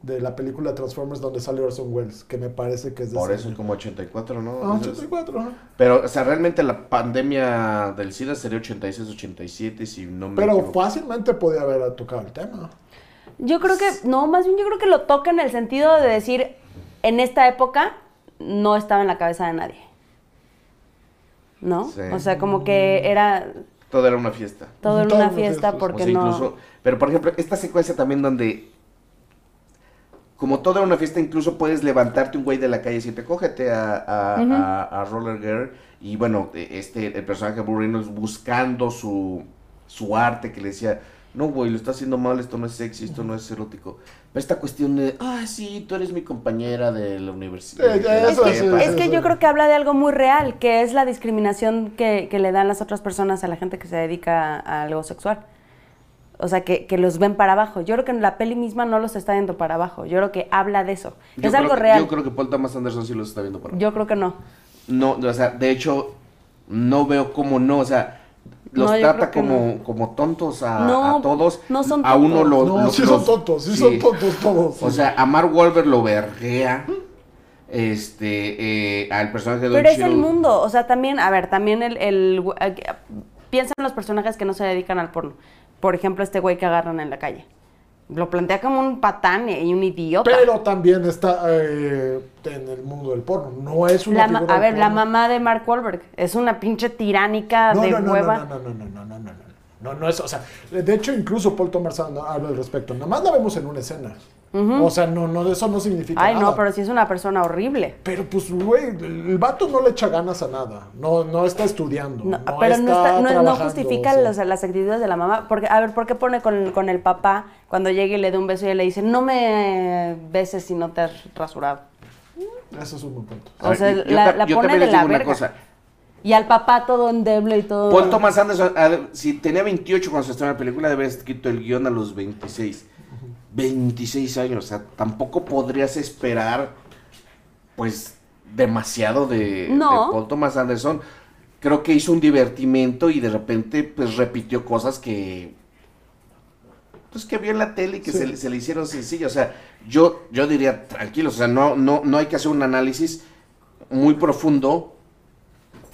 de la película Transformers donde sale Orson Welles, que me parece que es de Por eso es año. como 84, ¿no? Ah, Entonces- 84, ajá. Pero, o sea, realmente la pandemia del SIDA sería 86, 87, si no me Pero equivoco. fácilmente podía haber tocado el tema. Yo creo que, no, más bien yo creo que lo toca en el sentido de decir, en esta época no estaba en la cabeza de nadie. ¿No? Sí. O sea, como que era, Todo era una fiesta. todo era una fiesta O porque sea, no... incluso, pero por ejemplo, esta secuencia también donde como toda una fiesta, incluso puedes levantarte un güey de la calle y te cógete a, a, Ujú. a- a Roller Girl. Y bueno, este, el personaje Reynolds buscando su, su arte, que le decía, no, güey, lo está haciendo mal, esto no es sexy, esto no es erótico. Pero esta cuestión de, ah, sí, tú eres mi compañera de la universidad. De la eso, prepa". sí, Es que yo creo que habla de algo muy real, que es la discriminación que, que le dan las otras personas a la gente que se dedica a algo sexual. O sea, que, que los ven para abajo. Yo creo que en la peli misma no los está viendo para abajo. Yo creo que habla de eso. Yo es algo que- real. Yo creo que Paul Thomas Anderson sí los está viendo por ahí. Yo creo que no. No, o sea, de hecho, no veo cómo no, o sea, los No, trata como, como tontos a, No, a todos. no son A uno tontos. lo, No, lo- sí los- son tontos, sí, son tontos todos. O sea, a Mark Wahlberg lo verguea. Este, eh, al personaje de Don Pero es el mundo. O sea, también, a ver, también el... el eh, piensa en los personajes que no se dedican al porno. Por ejemplo, este güey que agarran en la calle. Lo plantea como un patán y un idiota. Pero también está eh, en el mundo del porno. No es una La ma- figura a ver, la mamá de Mark Wahlberg es una pinche tiránica No, de no, no, hueva. no, no, no, no, no, no, no, no. No, no es, o sea, de hecho incluso Paul Thomas habla al respecto. Nada más la vemos en una escena. O sea, no, no, eso no significa Ay, nada. no, pero si es una persona horrible. Pero pues, güey, el vato no le echa ganas a nada. No, no está estudiando. No, No, pero no, está- no- justifica o sea. las, las actitudes de la mamá. Porque, a ver, ¿por qué pone con, con el papá cuando llega y le da un beso y le dice, no me beses si no te has rasurado? Eso es un buen punto. A O ver, sea, yo- la, yo la también pone de la verga. cosa. Y al papá todo endeble y todo... Paul Thomas Anderson, a si tenía 28 cuando se estrenó la película, debe haber escrito el guion a los 26. 26 años, o sea, tampoco podrías esperar, pues, demasiado de, No. de Paul Thomas Anderson. Creo que hizo un divertimento y de repente, pues, repitió cosas que, pues, que vio en la tele y que Sí. se, le- se le hicieron sencillas. O sea, yo, yo diría, tranquilos, o sea, no, no, no hay que hacer un análisis muy profundo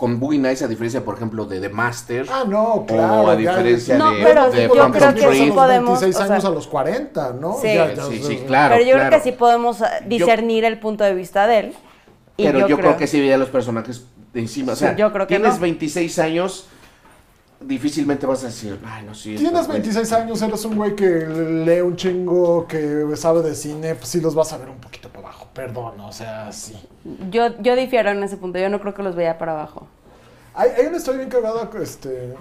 con Boogie Nights, a diferencia, por ejemplo, de The Master. Ah, no, claro. o a ya- diferencia No, de, pero de yo creo que sí podemos, 26 o sea- años a los 40, ¿no? Sí. Sí, sí, claro. pero yo claro. creo que sí podemos eh, discernir el punto de vista de él. Y Pero yo, creo, que sí veía a los personajes de encima. O Sí, sea, yo creo que tienes no. 26 años, difícilmente vas a decir, ay, no, sí. Tienes esto- 26 años, eres un güey que lee un chingo, que sabe de cine, pues sí los vas a ver un poquito para abajo. Perdón, o sea, sí. Yo, yo difiero en ese punto. Yo no creo que los veía para abajo. Hay, hay una historia bien cagada este,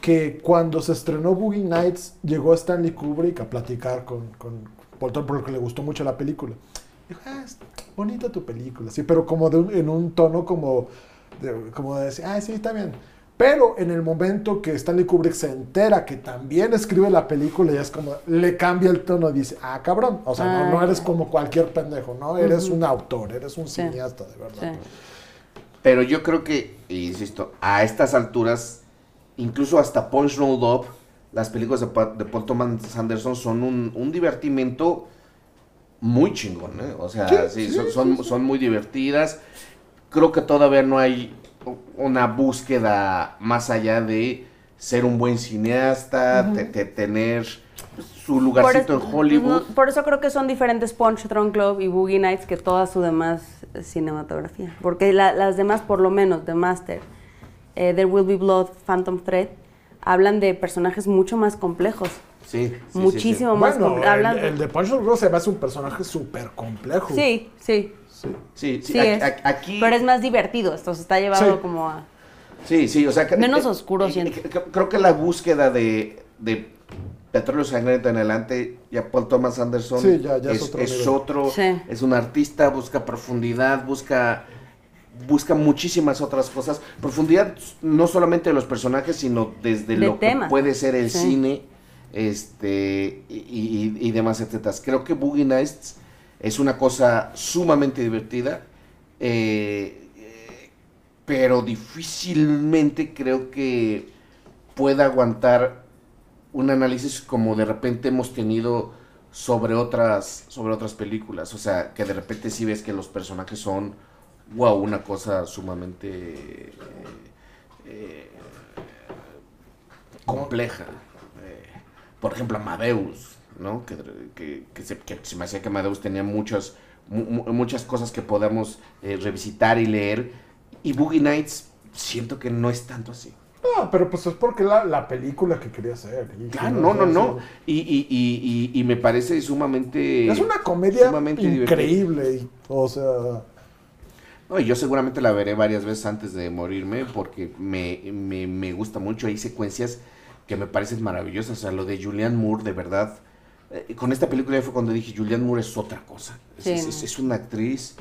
que cuando se estrenó Boogie Nights llegó Stanley Kubrick a platicar con, con Thomas porque le gustó mucho la película. Dijo, ah, es bonita tu película, sí, pero como de un- en un tono como de, como de decir, ah, sí, está bien. Pero en el momento que Stanley Kubrick se entera que también escribe la película, ya es como, le cambia el tono y dice, ah, cabrón, o sea, no, Ah, no eres como cualquier pendejo, ¿no? Eres un autor, eres un Sí. cineasta, de verdad. Sí. Pero yo creo que, insisto, a estas alturas, incluso hasta Punch Rolled Up, las películas de, Pa- de Paul Thomas Anderson son un, un divertimento muy chingón, ¿eh? O sea, sí, Sí, son, sí, son, sí. son muy divertidas. Creo que todavía no hay una búsqueda más allá de ser un buen cineasta, te- te- tener su lugarcito en Hollywood. Por eso creo que son diferentes Punch Drunk Club y Boogie Nights que toda su demás cinematografía. Porque la- las demás, por lo menos, The Master, eh, There Will Be Blood, Phantom Thread, hablan de personajes mucho más complejos. Sí, sí, sí, sí. Muchísimo más Bueno, el, de Punch Drunk Love se me hace un personaje súper complejo. Sí, sí, Sí, sí, sí a- es. a- aquí... Pero es más divertido, esto se está llevado Sí. como a... Sí, sí, o sea... que- Menos que- oscuro, que- siento. que- Creo que la búsqueda de, de Petróleo Sangriento en adelante, ya Paul Thomas Anderson Sí, ya- ya es es, otro es nivel. otro, Sí. es un artista, busca profundidad, busca busca muchísimas otras cosas. Profundidad no solamente de los personajes, sino desde De lo que puede ser el Sí. cine este y, y- y demás, etcétera. Creo que Boogie Nights es una cosa sumamente divertida, eh, pero difícilmente creo que pueda aguantar un análisis como de repente hemos tenido sobre otras sobre otras películas, o sea, que de repente sí ves que los personajes son wow, una cosa sumamente eh, compleja. Eh, por ejemplo, Amadeus, ¿no? Que, que, que se, que se me hacía que Amadeus tenía muchas, mu- mu- muchas cosas que podamos eh, revisitar y leer. Y Boogie Nights siento que no es tanto así. No, pero pues es porque la, la película que quería hacer. Claro, no, no, no. Y, y, y, y, me parece sumamente... Es una comedia sumamente increíble. o sea, No, y yo seguramente la veré varias veces antes de morirme porque me, me, me gusta mucho. Hay secuencias que me parecen maravillosas. O sea, lo de Julianne Moore, de verdad. Eh, con esta película ya fue cuando dije, Julianne Moore es otra cosa. Es, Sí, es- no. es- es una actriz.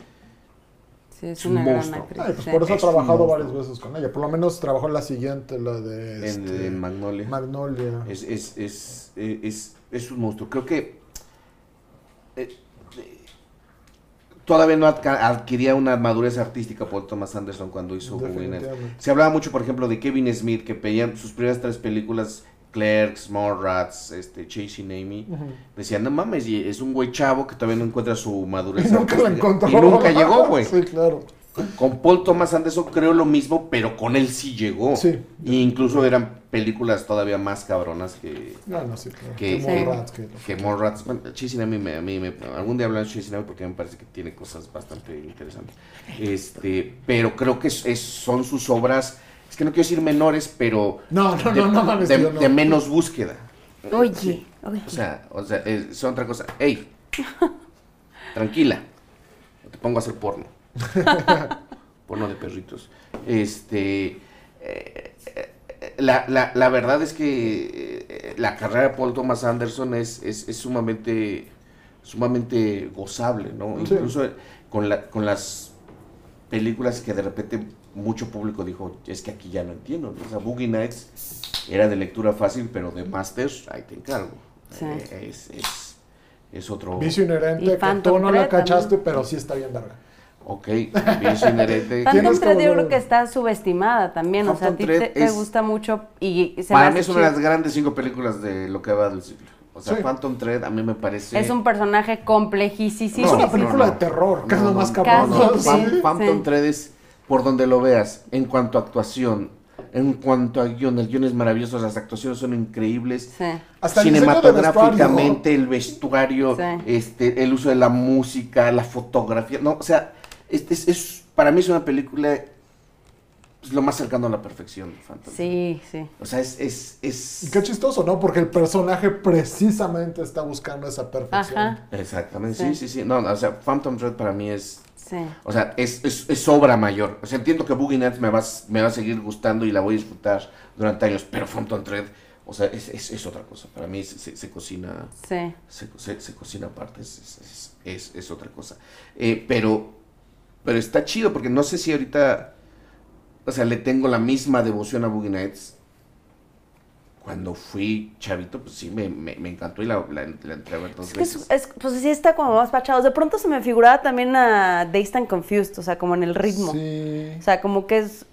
Sí, es un una gran monstruo. actriz. ay, pues sí. por eso ha trabajado varias veces con ella. Por lo menos trabajó en la siguiente, la de En, este, en Magnolia. Magnolia. Es, es, es, eh, es, es un monstruo. Creo que eh, todavía no adquiría una madurez artística por Thomas Anderson cuando hizo. Definitivamente. Se hablaba mucho, por ejemplo, de Kevin Smith, que pedían sus primeras tres películas, Clerks, Mallrats, este, Chasing Amy. Ujú. Decían, no mames, y es un güey chavo que todavía no encuentra su madurez Y nunca la artística". encontró. Y nunca llegó, güey. Sí, claro. Con Paul Thomas Anderson creo lo mismo, pero con él sí llegó. Sí. Y incluso eran películas todavía más cabronas que, No, no, sí, claro. Que- Que Sí. Mallrats, que- que Mallrats. Bueno, Chasing Amy, me, a mí me- algún día hablar de Chasing Amy porque me parece que tiene cosas bastante interesantes. Este, pero creo que es- es- son sus obras, que no quiero decir menores, pero No, no, de, no, no mames, de- tío, no. de menos búsqueda. Oye, oye. O sea, o sea, es- son otra cosa. Ey, tranquila, no te pongo a hacer porno. porno de perritos. Este, eh, eh, la, la, la verdad es que eh, la carrera de Paul Thomas Anderson es, es, es sumamente, sumamente gozable, ¿no? Sí. Incluso con, la, con las películas que de repente mucho público dijo, es que aquí ya no entiendo. ¿no? O sea, Boogie Nights era de lectura fácil, pero de Masters, ahí te encargo. Sí. Eh, es, es, es otro... Vicio inherente, que tú no la cachaste, también. pero sí está bien verga. Ok, vicio inherente. Phantom Thread yo creo que está subestimada también. o sea, a ti Phantom te, gusta mucho y se Para mí es una de las grandes cinco películas de lo que va del siglo. O sea, Sí. Phantom Thread a mí me parece... Es un personaje complejísimo. es una película no. de terror, que es lo no, más cabrón. no, ¿no? no, Sí, Pham- sí. Phantom Thread es por donde lo veas, en cuanto a actuación, en cuanto a guion, el guion es maravilloso, las actuaciones son increíbles. Sí. Hasta Cinematográficamente, el vestuario, Sí. este, el uso de la música, la fotografía, no, o sea, es, es- es- para mí es una película pues, lo más cercano a la perfección, Phantom. Sí, sí. O sea, es, es, es- Y qué chistoso, ¿no? Porque el personaje precisamente está buscando esa perfección. Ajá. Exactamente, sí, Sí. sí, sí. No, o sea, Phantom Thread para mí es, Sí. o sea, es, es, es obra mayor. O sea, entiendo que Boogie Nights me va, me va a seguir gustando y la voy a disfrutar durante años, pero Phantom Thread, o sea, es, es, es otra cosa. Para mí se, se- se cocina, Sí. se, se- se cocina aparte, es, es, es- es- es otra cosa. Eh, pero, pero está chido porque no sé si ahorita, o sea, le tengo la misma devoción a Boogie Nights. Cuando fui chavito, pues sí, me, me, me encantó y la, la, la entré a ver dos Es que es, pues sí está como más pachados. De pronto se me figuraba también a Dazed and Confused, o sea, como en el ritmo. Sí. O sea, como que es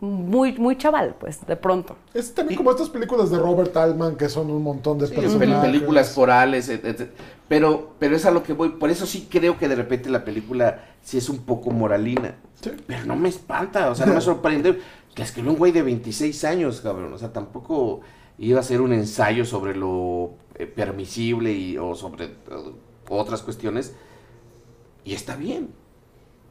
muy, muy chaval, pues, de pronto. Es también como estas películas de Robert Altman que son un montón de Sí, películas corales, et- et- pero, pero es a lo que voy. Por eso sí creo que de repente la película sí es un poco moralina. Sí. Pero no me espanta, o sea, no me sorprende. Que escribió un güey de 26 años, cabrón. O sea, tampoco iba a ser un ensayo sobre lo eh, permisible y, o sobre eh, otras cuestiones. Y está bien.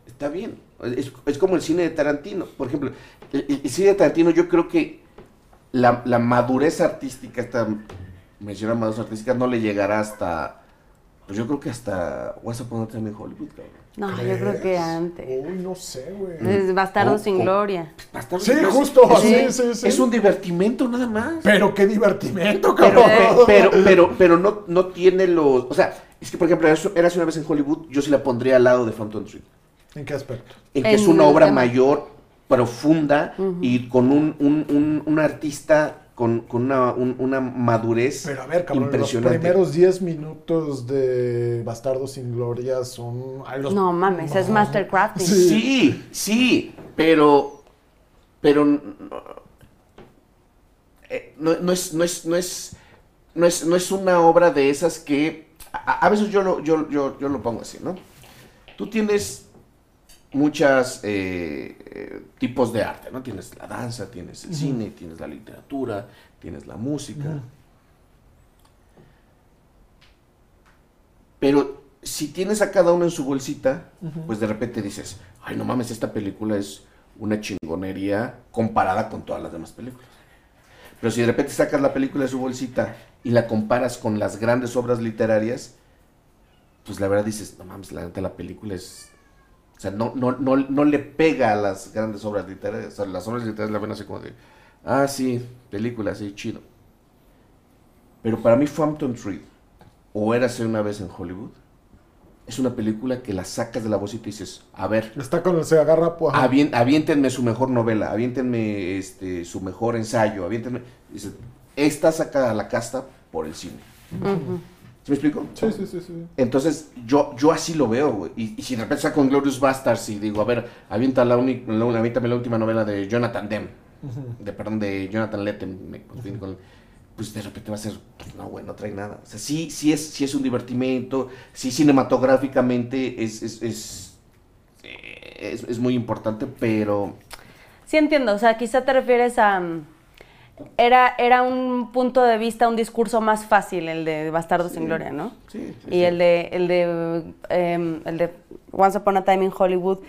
Está bien. Es, es como el cine de Tarantino. Por ejemplo, el, cine de Tarantino yo creo que la, la madurez artística, esta menciona madurez artística, no le llegará hasta, pues yo creo que hasta Once Upon a Time in Hollywood, cabrón. No, yo creo que antes. Uy, no sé, güey. Es Bastardo sin gloria. Bastardos Sí, sin Gloria justo, es- sí, es, sí, sí. es un divertimento nada más. Pero qué divertimento, Pero, cabrón. pero, pero, pero no, no tiene los, o sea, es que por ejemplo, Eras Eras una vez en Hollywood, yo sí la pondría al lado de Phantom Street. ¿En qué aspecto? en que es En una el obra tema. mayor, profunda y con un, un, un, un artista con, con una, un- una madurez Pero a ver, cabrón, los impresionante. primeros 10 minutos de Bastardo sin Gloria son... ay, los- No mames, es Mastercrafting. Sí. Sí, sí, pero, pero no, eh, no, no es, no es, no es, no es, no es una obra de esas que a, a veces yo lo, yo, yo, yo lo pongo así, ¿no? Tú tienes muchos tipos de arte, ¿no? Tienes la danza, tienes el cine, tienes la literatura, tienes la música. Pero si tienes a cada uno en su bolsita, pues de repente dices, ay, no mames, esta película es una chingonería comparada con todas las demás películas. Pero si de repente sacas la película de su bolsita y la comparas con las grandes obras literarias, pues la verdad dices, no mames, la la película es... O sea, no, no, no, no le pega a las grandes obras literarias. O sea, las obras literarias la ven así como de, ah, sí, película, sí, chido. Pero para mí Phantom Thread, o Érase una vez en Hollywood, es una película que la sacas de la bolsita y dices, a ver, Está con el se agarra pues. Avien- aviéntenme su mejor novela, aviéntenme este, su mejor ensayo, aviéntenme. Dice, esta saca a la casta por el cine. ¿Sí me explico? Sí, sí, sí, sí. Entonces, yo, yo así lo veo, güey. Y, y si de repente saco Glorious Bastards y digo, a ver, avienta la uni- la- aviéntame la última novela de Jonathan Demme, de, perdón, de Jonathan Lethem, me confundí con- pues de repente va a ser, pues, no, güey, no trae nada. O sea, sí, sí es, sí es un divertimento, sí cinematográficamente es, es, es, eh, es- es muy importante, pero... Sí entiendo, o sea, quizá te refieres a... Era, era un punto de vista, un discurso más fácil el de Bastardos sin Gloria, ¿no? Sí, sí, y sí. el de, el de, em, el de Once Upon a Time in Hollywood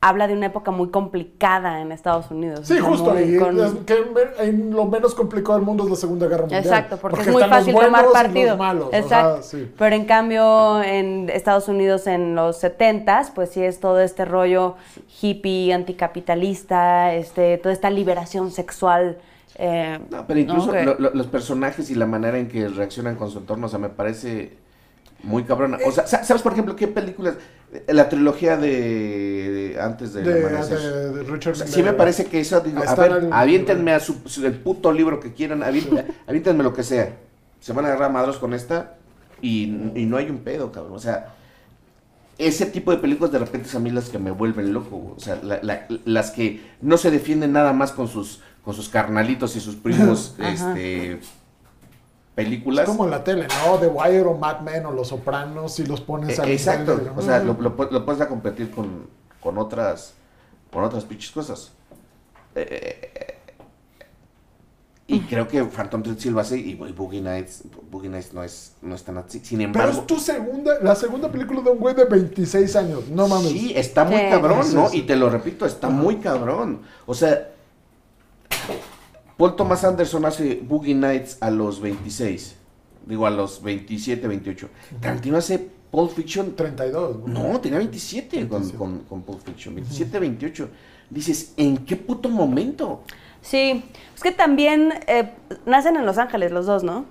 habla de una época muy complicada en Estados Unidos. Sí, o sea, justo muy ahí. con- es que en- lo menos complicado del mundo es la Segunda Guerra Mundial. Exacto, porque, es muy fácil tomar y los partido. malos, Exacto. ajá, sí. Pero en cambio en Estados Unidos en los 70s, pues sí es todo este rollo hippie, anticapitalista, este, toda esta liberación sexual. Eh, No, pero incluso ¿no? Que- lo- lo- los personajes y la manera en que reaccionan con su entorno, o sea, me parece muy cabrona. O sea, sa- ¿sabes, por ejemplo, qué películas? La trilogía de, de antes De, amanecer. de- de Richard O sea, sí me parece que eso, digo, a ver, aviéntenme a su, su- el puto libro que quieran, aviéntenme, aviéntenme lo que sea. Se van a agarrar madros con esta y, y no hay un pedo, cabrón. O sea, ese tipo de películas de repente son a mí las que me vuelven loco. güey. O sea, la- la- las que no se defienden nada más con sus, con sus carnalitos y sus primos, este, Es películas. como en la tele, ¿no? The Wire o Mad Men o Los Sopranos y los pones Eh, al Exacto, o sea, lo, lo pu- lo puedes a competir con, con otras con otras pinches cosas. Eh, eh, eh, y creo que Phantom Thread sí lo hace y, y Boogie Nights, Boogie Nights no es, no es tan así. Sin Pero embargo, es tu segunda, la segunda película de un güey de 26 años. No mames. sí, está muy cabrón, ¿no? Y te lo repito, está muy cabrón. O sea, Paul Thomas Anderson hace Boogie Nights a los 26. Digo, a los 27, 28. Tarantino hace Pulp Fiction 32. güey. No, tenía 27, con, 27. con, con Pulp Fiction. 27, 28. Dices, ¿en qué puto momento? Sí, es que también eh, nacen en Los Ángeles los dos, ¿no?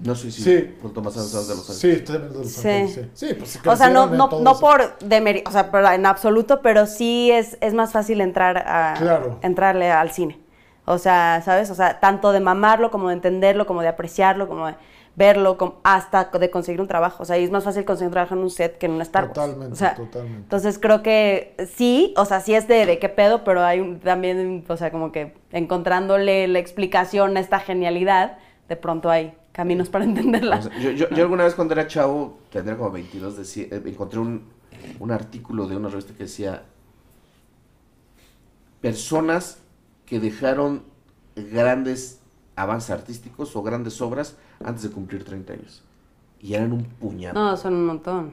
No sé si Sí. Paul Thomas Anderson de los Ángeles. Sí, de Los Sí. Ángeles, sí. Sí, pues O sea, no, no, no por demeri- o sea, en absoluto, pero sí es, es más fácil entrar a Claro. entrarle al cine. O sea, ¿sabes? O sea, tanto de mamarlo como de entenderlo, como de apreciarlo, como de verlo, como hasta de conseguir un trabajo. O sea, y es más fácil conseguir un trabajo en un set que en un Star Wars. Totalmente, O sea, totalmente. Entonces creo que sí, o sea, sí es de, de qué pedo, pero hay un- también, o sea, como que encontrándole la explicación a esta genialidad, de pronto hay caminos para entenderla. O sea, yo, yo, yo alguna vez cuando era chavo, tendría como 22, decía, eh, encontré un, un artículo de una revista que decía personas que dejaron grandes avances artísticos o grandes obras antes de cumplir 30 años. Y eran un puñado. No, son un montón.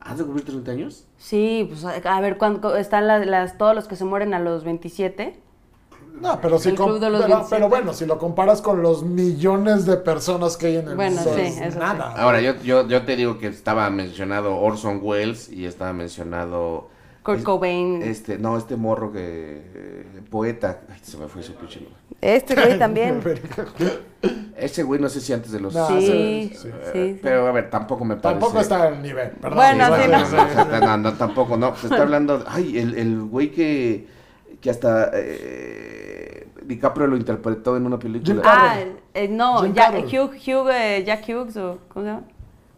¿Antes de cumplir 30 años? Sí, pues a a ver, cuando están las, las- todos los que se mueren a los 27. No, pero si los pero, 27. pero bueno, si lo comparas con los millones de personas que hay en el Bueno, mundo, sí, es eso sí. nada. Ahora, yo, yo, yo te digo que estaba mencionado Orson Welles y estaba mencionado... Kurt es- Cobain. Este, no, este morro que... eh, poeta. Ay, se me fue su pinche nombre. Este güey también. Ese güey no sé si antes de los... No, sí, sí, sí. Pero a ver, tampoco me parece... Tampoco está al nivel, ¿verdad? Bueno, sí, no, no. tampoco, no. Se está hablando... Ay, el, el güey que, que hasta... eh, DiCaprio lo interpretó en una película. Jim Ah, eh, no, Jim Jack. Hugh, Hugh, eh, Jack Hughes, o ¿cómo se llama?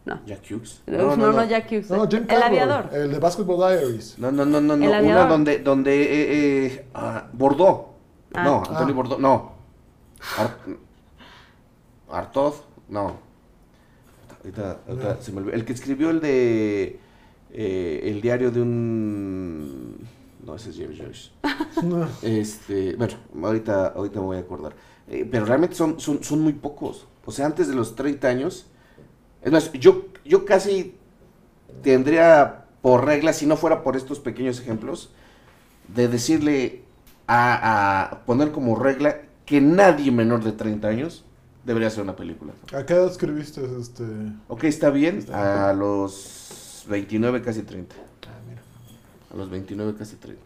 No. Jack Hughes. No, no, Jack Hughes. No, Jim el aviador. El de Basketball Diaries. No, no, no, no, no. Aviador. donde, donde, eh, eh, ah, Bordeaux. Ah. No, Antonio Ah. Bordeaux, no. Ar- Artoz, no. Ahorita, ahorita se me olvidó. El que escribió el de, eh, el diario de un, no, ese es James Joyce. Este, bueno, ahorita, ahorita me voy a acordar. Eh, pero realmente son, son, son muy pocos. O sea, antes de los 30 años. Es más, yo, yo casi tendría por regla, si no fuera por estos pequeños ejemplos, de decirle a, a poner como regla que nadie menor de 30 años debería hacer una película. ¿A qué edad escribiste este? Ok, está bien, a los 29, casi 30. Ah, mira. A los 29, casi 30.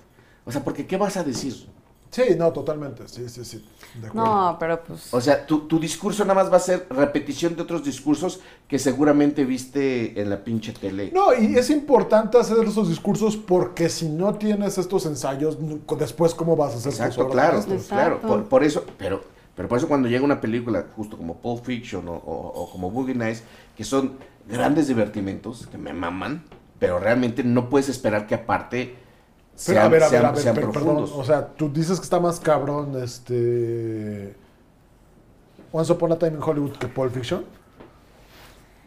O sea, porque ¿qué vas a decir? Sí, no, totalmente. Sí, sí, sí. De acuerdo. No, pero pues. O sea, tu, tu discurso nada más va a ser repetición de otros discursos que seguramente viste en la pinche tele. No, y es importante hacer esos discursos porque si no tienes estos ensayos, después cómo vas a hacer Exacto, claro, maestras? claro. Exacto. Por, por eso, pero, pero por eso cuando llega una película, justo como Pulp Fiction o, o- o como Boogie Nights, que son grandes divertimentos, que me maman, pero realmente no puedes esperar que aparte Pero sean, a ver, a ver, sean- a ver, sean per- perdón, profundos. o sea, tú dices que está más cabrón este Once Upon a Time in Hollywood que Pulp Fiction.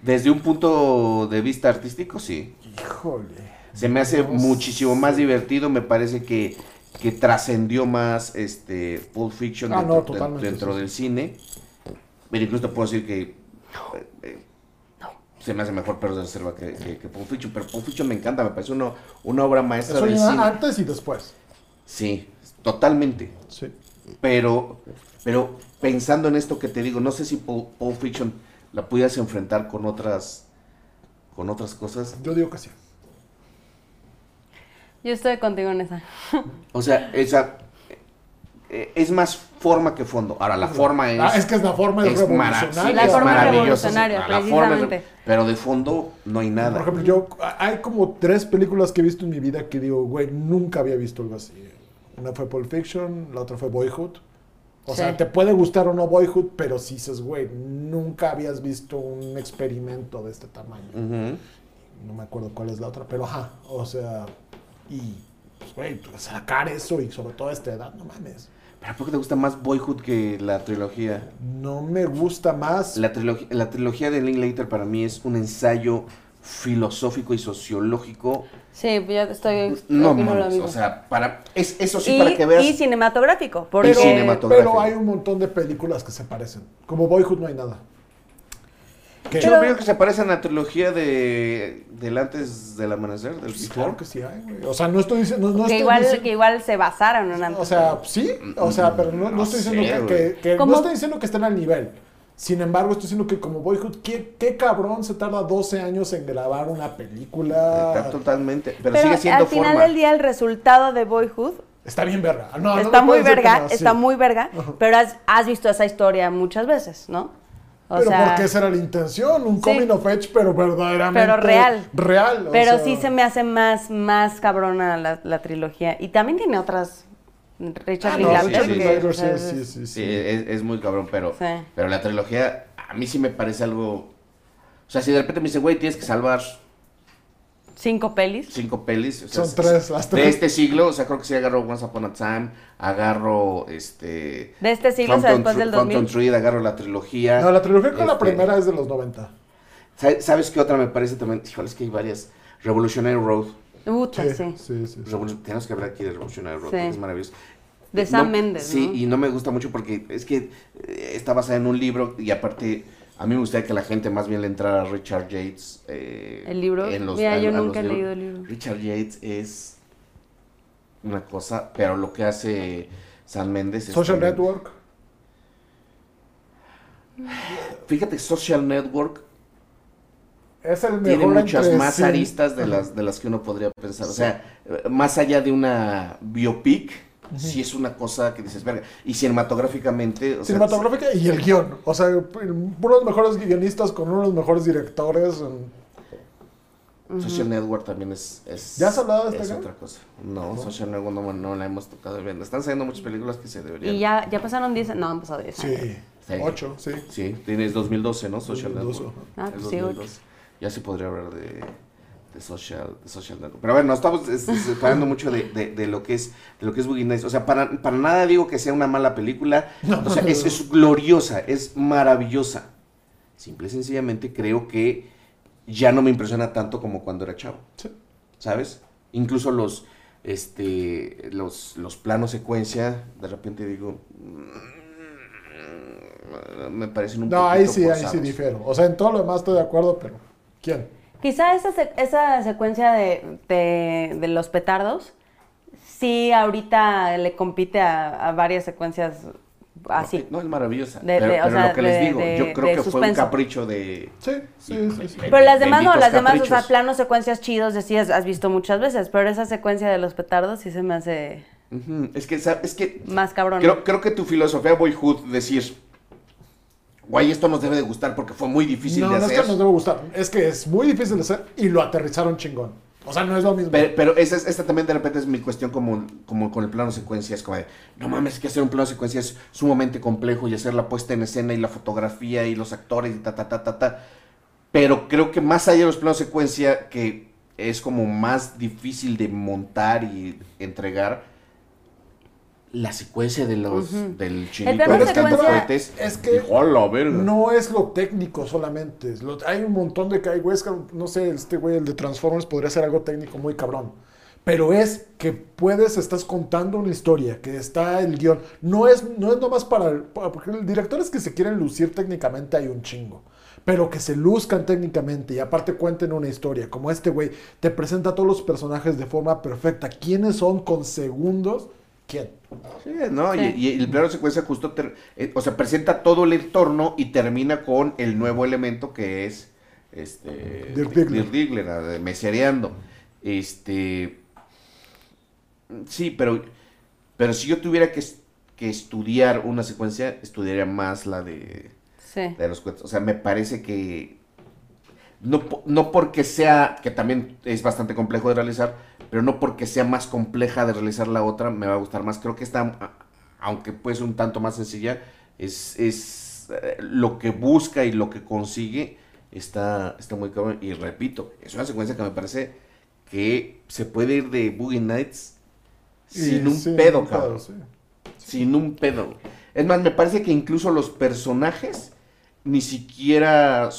Desde un punto de vista artístico, sí. Híjole. Se me hace muchísimo más divertido, me parece que, que trascendió más este Pulp Fiction Ah, dentro, no, de- totalmente, dentro sí, del cine. Pero incluso te puedo decir que eh, eh, se me hace mejor Perros de Reserva que, que, que Pulp Fiction, pero Pulp Fiction me encanta, me parece uno- una obra maestra Eso ya cine. antes y después. Sí, totalmente. Sí. Pero, pero pensando en esto que te digo, no sé si Pulp, Pulp Fiction la pudieras enfrentar con otras con otras cosas. Yo digo que sí. Yo estoy contigo en esa. O sea, esa eh, es más forma que fondo. Ahora la forma es Ah, es que es la forma es, revolucionaria. sí, La es forma es sí. revolucionaria, Ah, la forma es re- precisamente. pero de fondo no hay nada. Por ejemplo, yo hay como tres películas que he visto en mi vida que digo, güey, nunca había visto algo así. Una fue Pulp Fiction, la otra fue Boyhood. O Sí. sea, te puede gustar o no Boyhood, pero si dices, güey, nunca habías visto un experimento de este tamaño. No me acuerdo cuál es la otra, pero ajá, o sea, y pues, güey, sacar eso y sobre todo a esta edad, no mames. ¿Pero por qué te gusta más Boyhood que la trilogía? No me gusta más. La, trilogía la trilogía de Linklater para mí es un ensayo filosófico y sociológico. Sí, yo estoy. No mames, o sea, para es eso sí y, para que veas. y cinematográfico. Porque, Y cinematográfico. Pero hay un montón de películas que se parecen. Como Boyhood no hay nada. Que- Yo Pero- veo que se parece a la trilogía de del antes del amanecer, del Pues, before. claro que sí hay, güey. O sea, no estoy diciendo. No, no que, estoy igual, diciendo- que igual se basaron en O sea, sí, o sea, pero no, no No estoy sé, diciendo que, no estoy diciendo que estén al nivel. Sin embargo, estoy diciendo que como Boyhood, ¿qué, qué cabrón se tarda 12 años en grabar una Está película? totalmente, pero, pero sigue siendo al final forma. del día el resultado de Boyhood Está bien verga. No, está muy verga, no, sí. está muy verga, pero has, has visto esa historia muchas veces, ¿no? O pero sea, porque esa era la intención, un Sí. coming of age, pero verdaderamente Pero real. Real. o pero sea, sí se me hace más, más cabrona la, la trilogía. Y también tiene otras. Richard Ah, no, Linklater, Richard sí, sí. que, o sí, sí, sí, sí. Sí, es, es muy cabrón, pero, Sí. pero la trilogía a mí sí me parece algo... O sea, si de repente me dicen, güey, tienes que salvar Cinco pelis. cinco pelis. o sea, Son tres, las De tres. este siglo, o sea, creo que sí agarro Once Upon a Time, agarro este... De este siglo, o sea, después del Thre- Phantom 2000. Thread, agarro la trilogía. No, la trilogía con la Este, primera es de los 90. ¿sabe- ¿Sabes qué otra me parece también? Híjole, es que hay varias. Revolutionary Road. Puta, Sí, sí. sí, sí. Revolu- tenemos que hablar aquí de Revolutionary Road, Sí. porque es maravilloso. De Eh, Sam no- Mendes, Sí, ¿no? y no me gusta mucho porque es que eh, está basada en un libro y aparte a mí me gustaría que la gente más bien le entrara a Richard Yates. eh, ¿El libro? en los- Mira, a- yo a nunca he leído el libro. Richard Yates es una cosa, pero lo que hace San Méndez es... Social también- Network. Fíjate, Social Network Es el mejor tiene muchas entre más sí. aristas de las, de las que uno podría pensar. O sea, más allá de una biopic, sí es una cosa que dices, verga. Y cinematográficamente... o sea, Cinematográfica y el guion. O sea, uno de los mejores guionistas con uno de los mejores directores. en- Social Network también es... es ¿Ya has hablado de esta Es acá? otra cosa. No, Social Network no, no la hemos tocado bien. Están saliendo muchas películas que se deberían... Y ya, ya pasaron 10. No, han pasado 10 años. Sí. Sí. Ocho, sí. Sí, tienes 2012, ¿no? Social 2012, Network. Ah, Es pues sí, 2012. Ya se podría hablar de, de social, de social Network. Pero bueno, estamos es- es- separando mucho de, de- de lo que es de lo que es Boogie Nights. O sea, para, para nada digo que sea una mala película. o sea, es, es gloriosa, es maravillosa. Simple y sencillamente creo que ya no me impresiona tanto como cuando era chavo. Sí. ¿Sabes? Incluso los este los, los planos secuencia, de repente digo mm, me parecen un No, ahí poquito sí, ahí sí forzados. difiero. O sea, en todo lo demás estoy de acuerdo, pero ¿quién? Quizá esa, se- esa secuencia de, de- de los petardos, sí ahorita le compite a, a varias secuencias así. No, es maravillosa. De- pero de- o pero sea, lo que les digo, de- yo creo que fue un capricho de. Sí, sí, sí, sí. Pero las demás no, las demás, o sea, planos, secuencias chidos, decías, has visto muchas veces, pero esa secuencia de los petardos sí se me hace Es que, es que más cabrón. creo, creo que tu filosofía Boyhood, decir, guay, esto nos debe de gustar porque fue muy difícil No, de no es hacer. que nos debe gustar. Es que es muy difícil de hacer y lo aterrizaron chingón. O sea, no es lo mismo. Pero, pero esa, es- esta también de repente es mi cuestión como, como con el plano secuencia. Es como de, no mames, que hacer un plano secuencia es sumamente complejo y hacer la puesta en escena y la fotografía y los actores y ta, ta, ta, ta, ta. Pero creo que más allá de los planos secuencia, que es como más difícil de montar y entregar, la secuencia de los, del chinito de los cohetes. es que dijo, "A la verga". No es lo técnico solamente. es lo- hay un montón de que hay güeyes que, no sé, este güey, el de Transformers, podría ser algo técnico muy cabrón. Pero es que puedes, estás contando una historia, que está el guion. No es, no es nomás para- Porque el director es que se quieren lucir técnicamente, hay un chingo. Pero que se luzcan técnicamente y aparte cuenten una historia. Como este güey te presenta a todos los personajes de forma perfecta. ¿Quiénes son con segundos? ¿Quién? Sí, ¿no? Sí. Y, y el plano secuencia justo, ter- eh, o sea, presenta todo el entorno y termina con el nuevo elemento que es, este, Dirk Diggler. Dirk Diggler, ah, mesereando. Este, sí, pero, pero si yo tuviera que, que estudiar una secuencia, estudiaría más la de, Sí. de los cuentos. O sea, me parece que no, no porque sea, que también es bastante complejo de realizar, pero no porque sea más compleja de realizar la otra, me va a gustar más. Creo que esta, aunque puede ser un tanto más sencilla, es, es eh, lo que busca y lo que consigue está, está muy cabrón. Y repito, es una secuencia que me parece que se puede ir de Boogie Nights sin Y un sí, pedo, cabrón. sí. Sin un pedo. Es más, me parece que incluso los personajes ni siquiera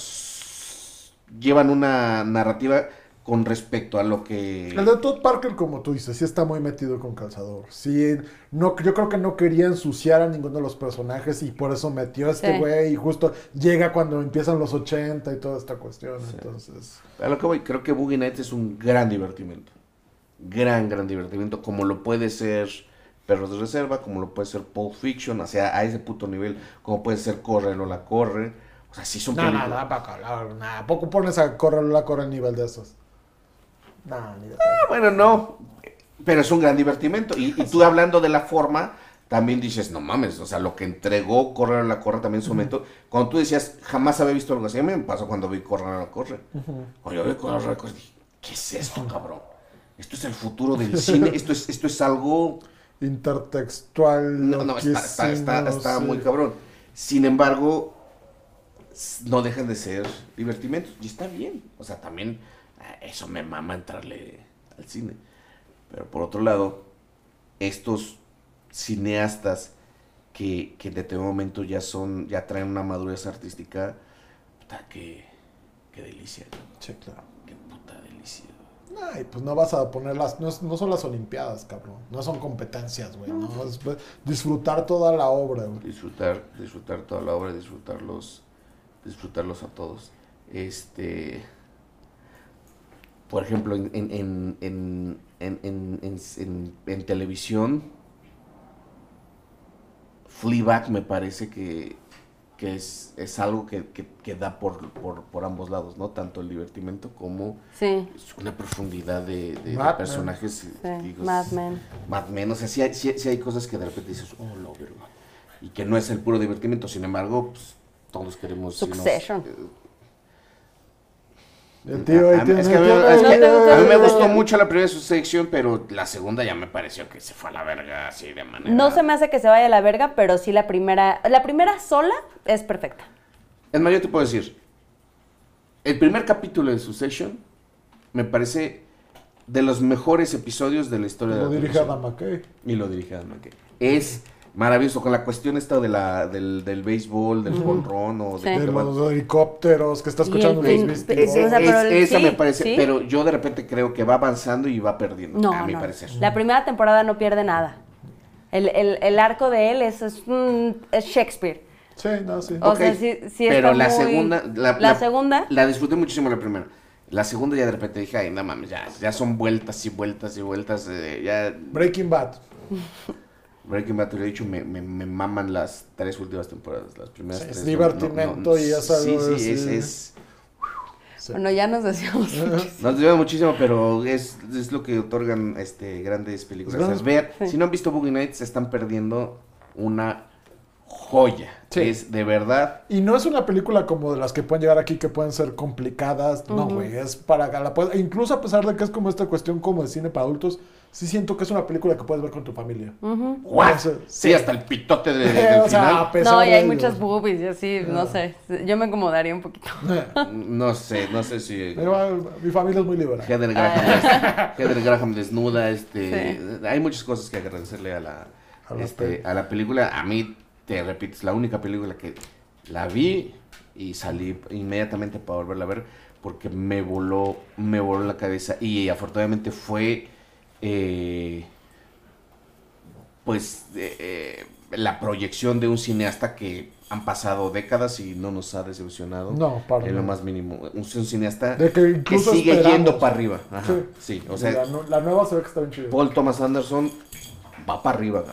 llevan una narrativa con respecto a lo que... El de Todd Parker, como tú dices, sí está muy metido con calzador. Sí, no, yo creo que no quería ensuciar a ninguno de los personajes y por eso metió a este Sí. güey y justo llega cuando empiezan los 80 y toda esta cuestión. Entonces, A lo que voy, creo que Boogie Nights es un gran divertimento. Gran, gran divertimento. Como lo puede ser Perros de Reserva, como lo puede ser Pulp Fiction, o sea, a ese puto nivel. Como puede ser Corre, Lola, Corre. O sea, sí son nada, películas. nada, para acá, nada. Poco pones a correr la corre al nivel de esos. Nada, ni de Ah, Bueno, no. Pero es un gran divertimento. Y, y tú hablando de la forma, también dices, no mames, o sea, lo que entregó Correr a la Corre también en su momento. Cuando tú decías, jamás había visto algo así, a mí me pasó cuando vi Correr a la Corre. Cuando yo vi Correr a la Corre, dije, ¿qué es esto, cabrón? Esto es el futuro del cine, esto es, esto es algo... Intertextual. No, no, está, está, está, loquísimo, está sí. muy cabrón. Sin embargo, no dejan de ser divertimentos. Y está bien. O sea, también eso me mama entrarle al cine. Pero por otro lado, estos cineastas que, que de este momento ya son, ya traen una madurez artística, puta, qué, qué delicia. Sí, claro. Qué puta delicia. Ay, pues no vas a ponerlas, no, es- no son las Olimpiadas, cabrón. No son competencias, güey. No, es pues, disfrutar toda la obra, güey. disfrutar, disfrutar toda la obra, disfrutarlos, disfrutarlos a todos. Este, por ejemplo, en, en, en, en, en, en- en- en- en televisión, Fleabag me parece que, que es, es algo que, que, que da por, por, por ambos lados, ¿no? Tanto el divertimento como Sí, una profundidad de, personajes. sí. digo, Mad Men. Mad Men, o sea, sí hay, sí- sí hay cosas que de repente dices, oh, lo verga. Y que no es el puro divertimiento, sin embargo, pues, todos queremos... irnos, Succession. eh, El tío ahí a- tiene. es que a mí, tiene- es que ¿No te gustó a mí me gustó mucho la primera sección, pero la segunda ya me pareció que se fue a la verga así de manera... No se me hace que se vaya a la verga, pero sí la primera, la primera sola es perfecta. Es más, yo te puedo decir, el primer capítulo de Succession me parece de los mejores episodios de la historia de Lo la dirige televisión. Adam McKay. Y lo dirige Adam McKay. Es maravilloso con la cuestión esta de la, del, del béisbol, del jonrón o de los helicópteros que está escuchando el los fin- Beastie pe- Es- o Boys. sea, pero es- el- esa sí, me parece, sí. pero yo de repente creo que va avanzando y va perdiendo, No, a mi no. parecer. La primera temporada no pierde nada. El, el- el arco de él es, es, Shakespeare. Sí, no, sí. O Ok, sea, sí, sí pero está la muy- segunda, la, La segunda, la disfruté muchísimo la primera. La segunda ya de repente dije, ay, no mames, ya, ya son vueltas y vueltas y vueltas, eh, ya, Breaking Bad. Breaking Bad, te lo he dicho, me, me, me maman las tres últimas temporadas. Las primeras Sí, es tres. divertimento y es Sí, algo sí, es, Sí. Bueno, ya nos decíamos. Nos desviamos muchísimo, pero es, es lo que otorgan este grandes películas. Grandes- Es ver, Sí. si no han visto Boogie Nights, se están perdiendo una joya. Sí. Es de verdad. Y no es una película como de las que pueden llegar aquí que pueden ser complicadas. No, güey. Es para la Incluso a pesar de que es como esta cuestión como de cine para adultos, sí siento que es una película que puedes ver con tu familia. Ujú. ¡What! Entonces, Sí, sí. hasta el pitote de, del o sea, final. No, y hay de- muchas boobies y así, no Ah. sé. Yo me acomodaría un poquito. No sé, no sé si. Igual, Mi familia es muy liberal. Heather Graham, Ah. Heather Graham desnuda, este, hay muchas cosas que agradecerle a la, A la este, peli. a la película. A mí, te repito, es la única película que la vi y salí inmediatamente para volverla a ver porque me voló, me voló la cabeza y afortunadamente fue, eh, pues, eh, eh, la proyección de un cineasta que han pasado décadas y no nos ha decepcionado. No, para en lo más mínimo. Un, un cineasta De que sigue esperamos. yendo para arriba. Ajá, sí. o sea, la, nu- la nueva se ve que está bien chida. Paul Thomas Anderson va para arriba.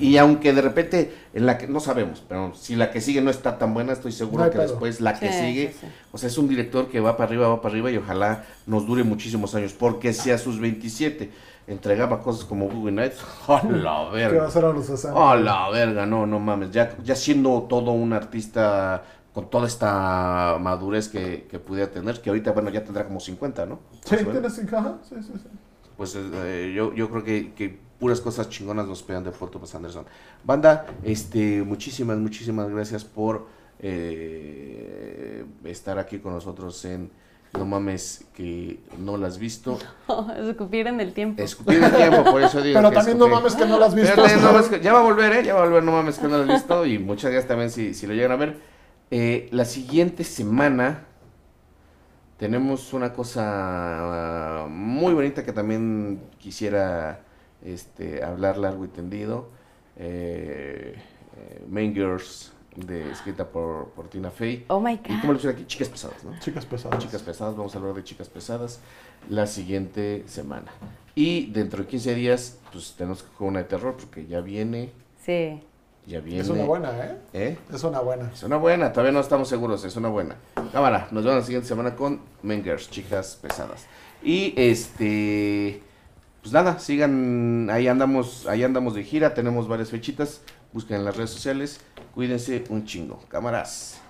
Y, y aunque de repente, en la que no sabemos, pero si la que sigue no está tan buena, estoy seguro No que pedo. después la que Sí, sigue, sí, sí. o sea, es un director que va para arriba, va para arriba y ojalá nos dure muchísimos años, porque si a sus 27 entregaba cosas como Boogie Nights, ¡a la ¿Qué va a verga! a los 60? ¡A la verga! No, no mames, ya, ya siendo todo un artista con toda esta madurez que, que pudiera tener, que ahorita, bueno, ya tendrá como 50, ¿no? Sí, tienes sí, sí, sí. Pues eh, yo, yo creo que, que puras cosas chingonas nos pegan de Paul Thomas Anderson. Banda, este, muchísimas, muchísimas gracias por eh, estar aquí con nosotros en No Mames que no la has visto. Escupir en el tiempo. Escupir el tiempo, por eso digo Pero que también no mames que no las has visto. Pero también no mames que- ya va a volver, ¿eh? Ya va a volver, no mames que no lo has visto. Y muchas gracias también si, si lo llegan a ver. Eh, la siguiente semana tenemos una cosa ah, muy bonita que también quisiera este, hablar largo y tendido. Eh, eh, Main Girls, de, escrita por, por Tina Fey. Oh my ¿Y cómo le god. pusieron aquí? Chicas pesadas, ¿no? Chicas pesadas. Chicas pesadas, vamos a hablar de chicas pesadas la siguiente semana. Y dentro de 15 días, pues tenemos que jugar una de terror porque ya viene, Sí. ya viene. Es una buena, ¿eh? ¿Eh? Es una buena. Es una buena, todavía no estamos seguros, es una buena. Cámara, nos vemos la siguiente semana con Mengers, chicas pesadas. Y este, pues nada, sigan, ahí andamos, ahí andamos de gira, tenemos varias fechitas, busquen en las redes sociales, cuídense un chingo. Cámaras.